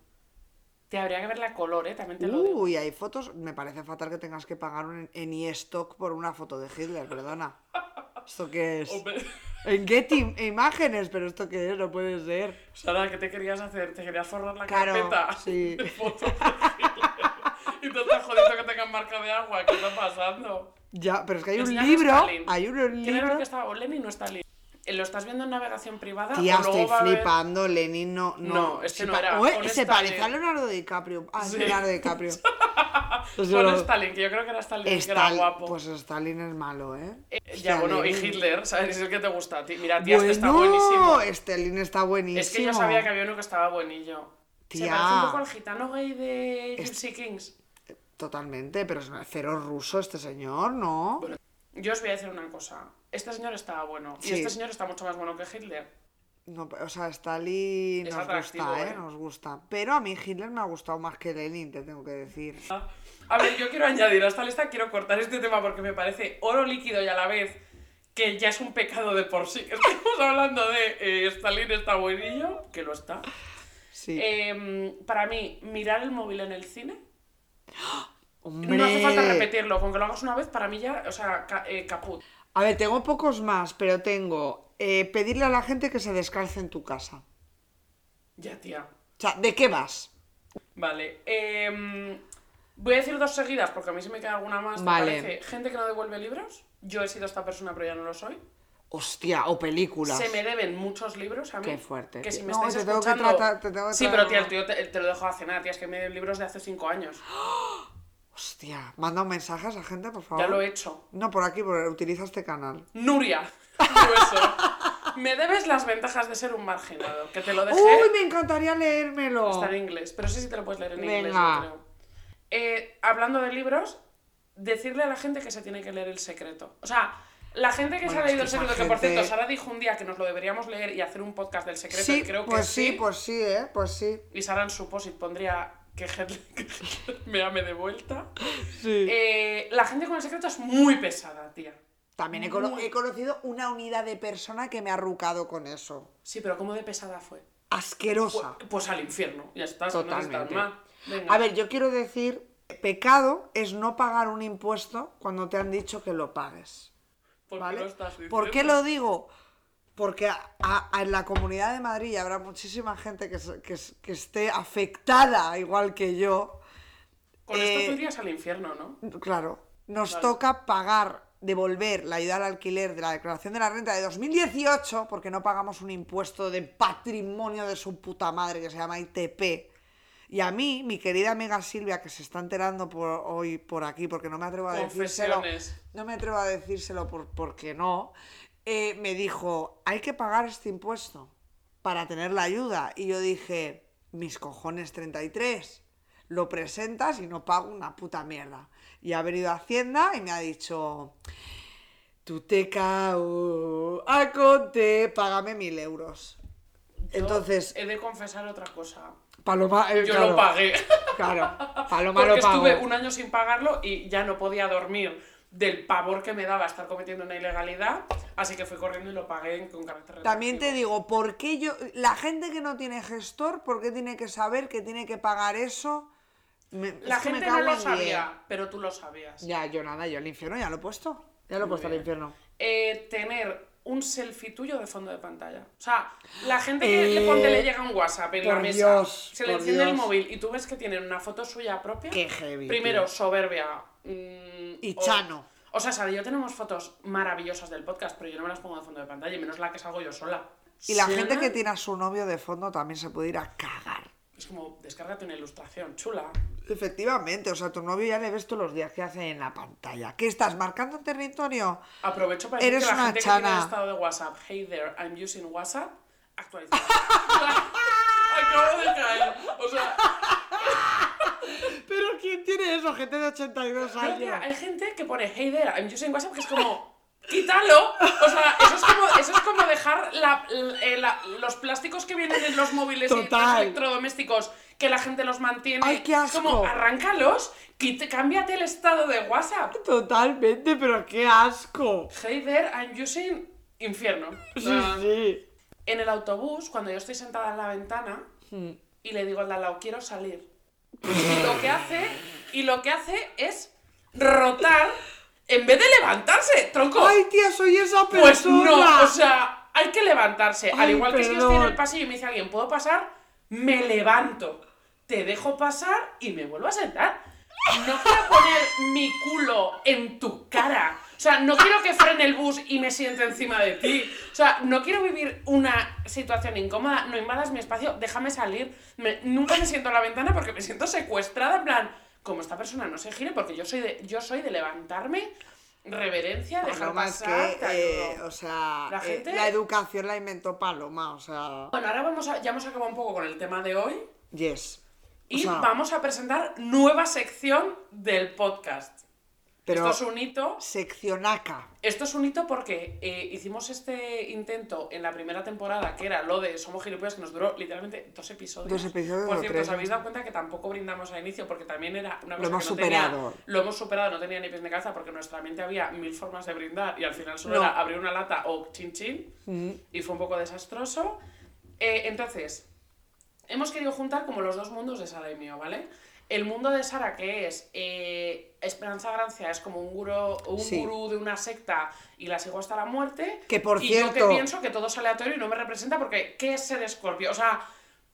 Tía, habría que verle a color, ¿eh? También te lo digo. Uy, hay fotos. Me parece fatal que tengas que pagar un, en eStock por una foto de Hitler, perdona. ¿Esto qué es? Hombre, En Getty imágenes, pero esto qué es, no puede ser. Sara, ¿qué te querías hacer? ¿Te querías forrar la Claro, carpeta? sí. de fotos y te estás jodiendo que tengan marca de agua. ¿Qué está pasando? Ya, pero es que hay un libro, Stalin. hay un ¿Quién era el libro. que estaba? ¿O Lenin o? Eh, ¿Lo estás viendo en navegación privada? Tía, o estoy flipando, Lenin no... No, No, este no era, Ué, se parece a Leonardo DiCaprio. Ah, Sí. Leonardo DiCaprio. Pon yo- Stalin, que yo creo que era Stalin, que era guapo. Pues Stalin es malo, ¿eh? Eh, ya, bueno, y. Hitler, ¿sabes? Es el que te gusta a ti. Mira, tía, este está Bueno, buenísimo. Stalin está buenísimo. Es que yo sabía que había uno que estaba buenillo. Se Tía. parece un poco al gitano gay de Es- Gypsy Kings. Totalmente, pero es cero ruso este señor, ¿no? Bueno, Yo os voy a decir una cosa. Este señor estaba bueno. Sí. Y este señor está mucho más bueno que Hitler. No, o sea, Stalin Es nos gusta, ¿eh? ¿eh? Nos gusta. Pero a mí Hitler me ha gustado más que Lenin, te tengo que decir. A ver, yo quiero añadir a esta lista, quiero cortar este tema porque me parece oro líquido y a la vez que ya es un pecado de por sí. Estamos hablando de eh, Stalin está buenillo, que lo está. Sí. Em, para mí, mirar el móvil en el cine Hombre. no hace falta repetirlo. Con que lo hagas una vez, para mí ya, o sea, ca- eh, caput. A ver, tengo pocos más, pero tengo eh, pedirle a la gente que se descalce en tu casa. Ya, tía. O sea, ¿de qué vas? Vale. em, voy a decir dos seguidas porque a mí se me queda alguna más. ¿te Vale. parece? Gente que no devuelve libros. Yo he sido esta persona, pero ya no lo soy. Hostia, o películas. Se me deben muchos libros a mí. Qué fuerte, Que si me No, estáis te tengo que tratar- te tengo que sí, pero tía, el tío te, te lo dejo hace nada, tía. Es que me den libros de hace cinco años. Hostia, manda un mensaje a esa gente, por favor. Ya lo he hecho. No, por aquí, porque utiliza este canal. Nuria. Me debes las ventajas de ser un marginado. Que te lo dejé. ¡Uy, me encantaría leérmelo! Está en inglés, pero sí sí te lo puedes leer en inglés, Venga. yo creo. Eh, hablando de libros, decirle a la gente que se tiene que leer El Secreto. O sea, la gente que Bueno, se ha leído El Secreto, que por cierto, Sara dijo un día que nos lo deberíamos leer y hacer un podcast del secreto, Sí, y creo que pues sí. sí, pues sí, ¿eh? Pues sí. Y Sara en su posit pondría que me ame de vuelta. Sí. Eh, la gente con El Secreto es muy pesada, tía. También he, cono- muy- he conocido una unidad de persona que me ha rucado con eso. Sí, pero ¿cómo de pesada fue? Asquerosa. Pues, pues al infierno, ya no Totalmente. estás mal. Venga. A ver, yo quiero decir, pecado es no pagar un impuesto cuando te han dicho que lo pagues. ¿Por qué ¿Vale? lo estás diciendo? ¿Por qué lo digo? Porque a- a- en la Comunidad de Madrid habrá muchísima gente que, que esté afectada, igual que yo. Con Eh, esto tú irías al infierno, ¿no? Claro, nos Vale. toca pagar, devolver la ayuda al alquiler de la declaración de la renta de 2018 porque no pagamos un impuesto de patrimonio de su puta madre que se llama ITP. Y a mí, mi querida amiga Silvia, que se está enterando por, hoy por aquí, porque no me atrevo a decírselo, no me atrevo a decírselo por, porque no, eh, me dijo, hay que pagar este impuesto para tener la ayuda. Y yo dije, mis cojones 33, lo presentas y no pago una puta mierda. Y ha venido a Hacienda y me ha dicho, tú te cao, a conte, págame mil euros. Yo Entonces, He de confesar otra cosa. Paloma, eh, Yo claro, lo pagué. Claro, Paloma Porque lo pagó. estuve un año sin pagarlo y ya no podía dormir del pavor que me daba estar cometiendo una ilegalidad. Así que fui corriendo y lo pagué con carácter También te digo, ¿por qué yo, la gente que no tiene gestor, por qué tiene que saber que tiene que pagar eso? Me- La es que gente no lo sabía, pero tú lo sabías. Ya, yo nada, yo el infierno ya lo he puesto. Ya lo he puesto al infierno. Eh, tener un selfie tuyo de fondo de pantalla. O sea, la gente que Eh, le ponte le llega un WhatsApp en la mesa, Dios, se le enciende el Dios. móvil y tú ves que tienen una foto suya propia. Qué heavy, Primero, tío. soberbia. Mm, Y o- chano. O sea, Sara y yo tenemos fotos maravillosas del podcast, pero yo no me las pongo de fondo de pantalla, y menos la que salgo yo sola. Y la Sana, gente que tiene a su novio de fondo también se puede ir a cagar. Es como, descárgate una ilustración chula. Efectivamente, o sea, tu novio ya le ves todos los días que hace en la pantalla. ¿Qué estás marcando territorio? Aprovecho para decir Eres que la una gente que tiene el chana. estado de WhatsApp, hey there, I'm using WhatsApp, actualizado. Acabo de caer. O sea, ¿Pero quién tiene eso? Gente de 82 Pero, tía, años. hay gente que pone hey there, I'm using WhatsApp, que es como, quítalo. O sea, eso es como, eso es como dejar la- la- eh, la- los plásticos que vienen en los móviles y en los Total. electrodomésticos, que la gente los mantiene. ¡Ay, qué Es como, asco! arráncalos, quite, cámbiate el estado de WhatsApp. Totalmente, pero qué asco. Hey there, I'm using infierno. O Sí, sea, sí. En el autobús, cuando yo estoy sentada en la ventana Hmm. y le digo al de al lado, quiero salir. Y lo que hace, y lo que hace es rotar en vez de levantarse, tronco. Ay, tía, soy esa persona. Pues no, o sea, hay que levantarse. Al igual que si perdón. estoy en el pasillo y me dice alguien, ¿puedo pasar? Me levanto, te dejo pasar y me vuelvo a sentar. No quiero poner mi culo en tu cara. O sea, no quiero que frene el bus y me siente encima de ti. O sea, no quiero vivir una situación incómoda. No invadas mi espacio, déjame salir. Me- nunca me siento en la ventana porque me siento secuestrada. En plan, como esta persona no se gire, porque yo soy de, yo soy de levantarme, reverencia, dejar pasar. que, te ayudo. eh, o sea, La eh, la educación la inventó Paloma, o sea, Bueno, ahora vamos a, ya hemos acabado un poco con el tema de hoy yes. O y sea, vamos a presentar nueva sección del podcast. Pero Esto es un hito. seccionaca. Esto es un hito porque eh, hicimos este intento en la primera temporada, que era lo de Somos Gilipollas, que nos duró literalmente dos episodios. Dos episodios Por cierto, tres. os habéis dado cuenta que tampoco brindamos al inicio, porque también era una Lo cosa hemos que no superado. tenía... Lo hemos superado, no tenía ni pies ni cabeza, porque en nuestra mente había mil formas de brindar y al final solo No. era abrir una lata o chin chin, y fue un poco desastroso. Eh, entonces, hemos querido juntar como los dos mundos de Sara y mío, ¿vale? El mundo de Sara, que es eh, Esperanza Gracia, es como un gurú, un Sí. gurú de una secta y la sigo hasta la muerte. Que, por y yo que pienso que todo es aleatorio y no me representa porque ¿qué es ser escorpio? O sea,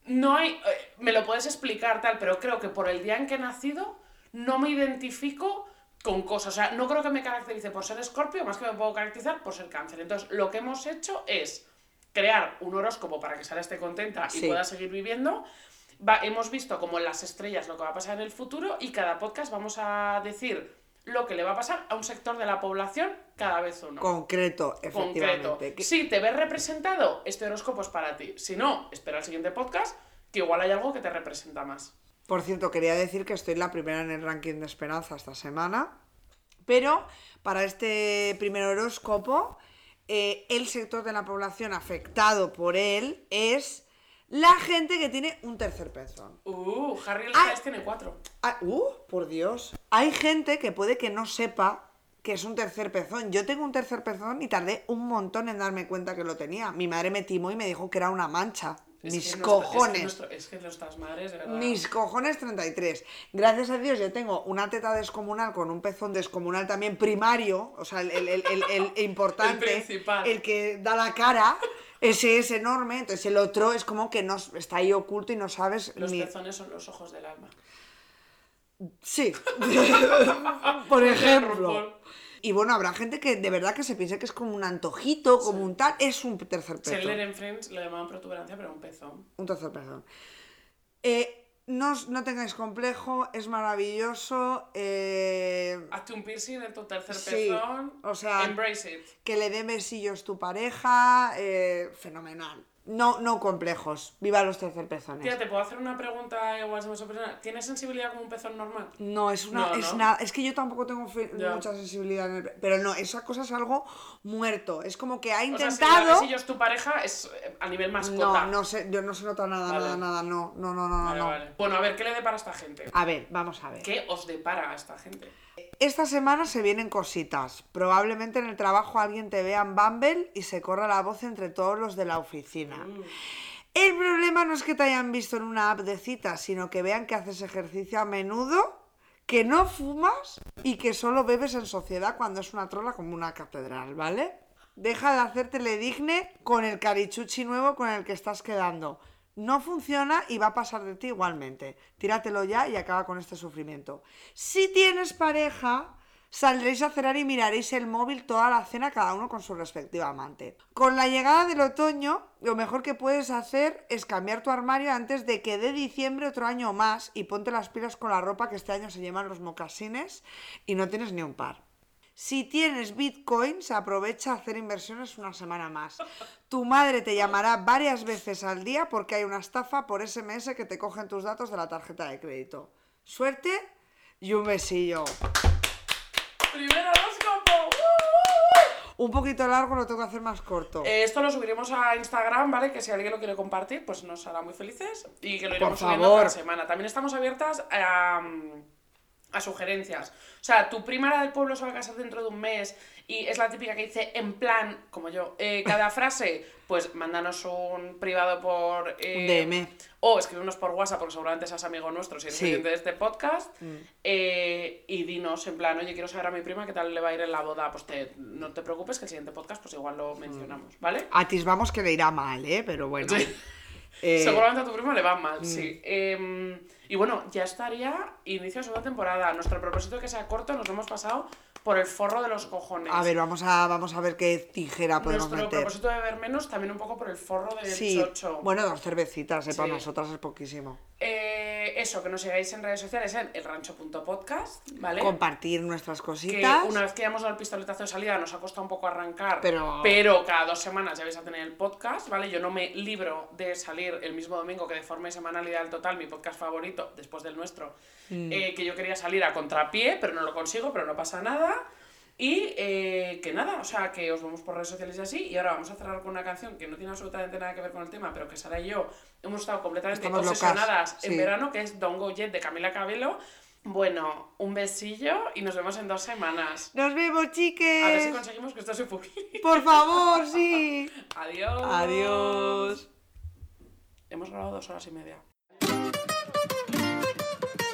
no hay... eh, me lo puedes explicar tal, pero creo que por el día en que he nacido no me identifico con cosas. O sea, no creo que me caracterice por ser escorpio, más que me puedo caracterizar por ser cáncer. Entonces, lo que hemos hecho es crear un horóscopo para que Sara esté contenta y Sí. pueda seguir viviendo. Va- hemos visto como en las estrellas lo que va a pasar en el futuro y cada podcast vamos a decir lo que le va a pasar a un sector de la población cada vez uno. Concreto, Concreto. efectivamente. Que- Si te ves representado, este horóscopo es para ti. Si no, espera el siguiente podcast, que igual hay algo que te representa más. Por cierto, quería decir que estoy la primera en el ranking de Esperanza esta semana, pero para este primer horóscopo, eh, el sector de la población afectado por él es la gente que tiene un tercer pezón. Uh, Harry Ah. Styles tiene cuatro. Ah, uh, por Dios. Hay gente que puede que no sepa que es un tercer pezón. Yo tengo un tercer pezón y tardé un montón en darme cuenta que lo tenía. Mi madre me timó y me dijo que era una mancha. Es Mis nuestro- cojones. Es que, nuestro- es que nuestras madres, de verdad. Mis cojones 33. Gracias a Dios yo tengo una teta descomunal con un pezón descomunal también primario, o sea, el, el- el- el- el importante, El principal. el que da la cara, ese es enorme, entonces el otro es como que no, está ahí oculto y no sabes Los ni... pezones son los ojos del alma. Sí, por ejemplo. Y bueno, habrá gente que de verdad que se piense que es como un antojito, como un tal, es un tercer pezón. Chandler en Friends le llamaban protuberancia, pero un pezón. Un tercer pezón. Eh, no, no tengáis complejo, es maravilloso. eh, Hazte un piercing en tu tercer Sí, pezón. o sea, Embrace it. que le dé besillos tu pareja, eh, fenomenal. No, no complejos. Viva los tercer pezones. Tía, ¿te puedo hacer una pregunta igual de mucho personal? ¿Tienes sensibilidad como un pezón normal? No, es una, No, es ¿no? nada, es que yo tampoco tengo Ya. mucha sensibilidad en el, pero no, esa cosa es algo muerto. Es como que ha O sea, intentado. si besillos tu pareja es eh, a nivel mascota. no, no sé, yo no se nota nada, Vale. nada, nada, no, no, no, no, Vale, no. vale. Bueno, a ver, ¿qué le depara a esta gente? A ver, vamos a ver. ¿Qué os depara a esta gente? Esta semana se vienen cositas. Probablemente en el trabajo alguien te vea en Bumble y se corra la voz entre todos los de la oficina. Mm. El problema no es que te hayan visto en una app de citas, sino que vean que haces ejercicio a menudo, que no fumas y que solo bebes en sociedad cuando es una trola como una catedral, ¿vale? Deja de hacértele digne con el carichuchi nuevo con el que estás quedando. No funciona y va a pasar de ti igualmente. Tíratelo ya y acaba con este sufrimiento. Si tienes pareja, saldréis a cenar y miraréis el móvil toda la cena cada uno con su respectiva amante. Con la llegada del otoño, lo mejor que puedes hacer es cambiar tu armario antes de que dé diciembre otro año más y ponte las pilas con la ropa que este año se llevan los mocasines y no tienes ni un par. Si tienes bitcoins, aprovecha a hacer inversiones una semana más. Tu madre te llamará varias veces al día porque hay una estafa por SMS que te cogen tus datos de la tarjeta de crédito. Suerte y un besillo. ¡Primer horóscopo! Un poquito largo, lo tengo que hacer más corto. Eh, esto lo subiremos a Instagram, ¿vale? Que si alguien lo quiere compartir, pues nos hará muy felices y que lo iremos subiendo cada semana. También estamos abiertas a, a sugerencias. O sea, tu prima era del pueblo se va a casar dentro de un mes y es la típica que dice en plan, como yo, eh, cada frase, pues mándanos un privado por... eh, DM. O escribirnos por WhatsApp, porque seguramente seas amigo nuestro si eres Sí. Mm. de este podcast. Eh, y dinos en plan, oye, quiero saber a mi prima qué tal le va a ir en la boda. Pues te, no te preocupes que el siguiente podcast pues igual lo mencionamos, ¿vale? Atisbamos que le irá mal, ¿eh? Pero bueno. Sí. Seguramente a tu prima le va mal, sí. Y bueno, ya estaría inicio de segunda temporada. Nuestro propósito de que sea corto nos lo hemos pasado por el forro de los cojones. A ver, vamos a, vamos a ver qué tijera podemos Nuestro meter. propósito de beber menos también un poco por el forro del Sí, chocho. bueno, dos cervecitas, ¿eh? Para nosotras es poquísimo. Eh, eso, que nos sigáis en redes sociales en elrancho.podcast, ¿vale? Compartir nuestras que cositas. una vez que ya hemos dado el pistoletazo de salida nos ha costado un poco arrancar, Pero- cada dos semanas ya vais a tener el podcast, ¿vale? Yo no me libro de salir el mismo domingo que de forma y semanalidad al total, mi podcast favorito, después del nuestro, Mm. eh, que yo quería salir a contrapié, pero no lo consigo, pero no pasa nada. Y eh, que nada, o sea, que os vemos por redes sociales y así. Y ahora vamos a cerrar con una canción que no tiene absolutamente nada que ver con el tema, pero que Sara y yo hemos estado completamente Estamos locas, obsesionadas en verano, que es Don't Go Jet de Camila Cabello. Bueno, un besillo y nos vemos en dos semanas. Nos vemos, chiques. A ver si conseguimos que esto se publique. Por favor, sí. Adiós. Adiós. Hemos grabado dos horas y media.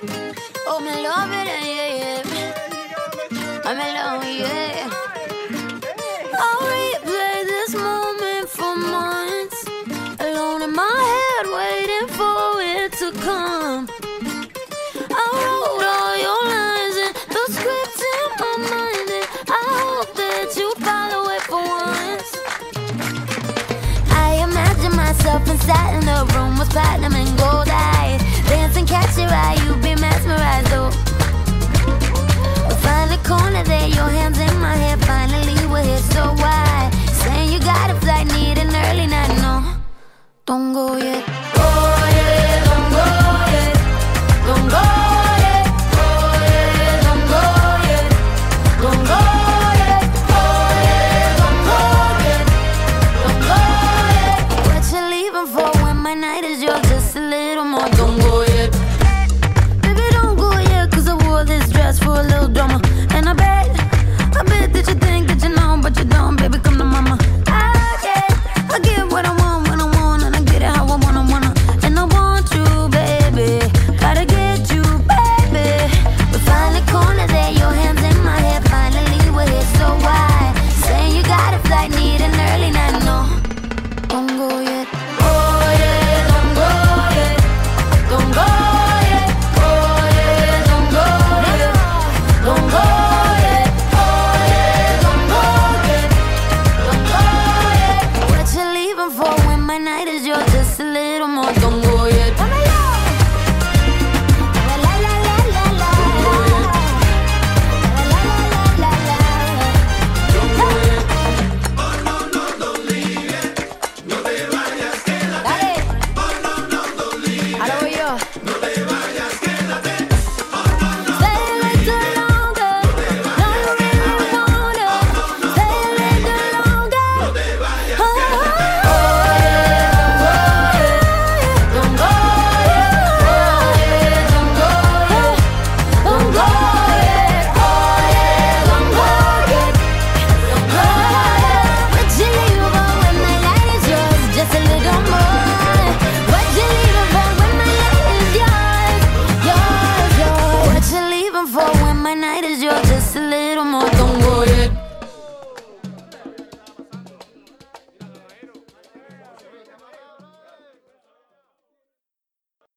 Oh, me love it, yeah, yeah. I'm in love, yeah. I'll Go yet.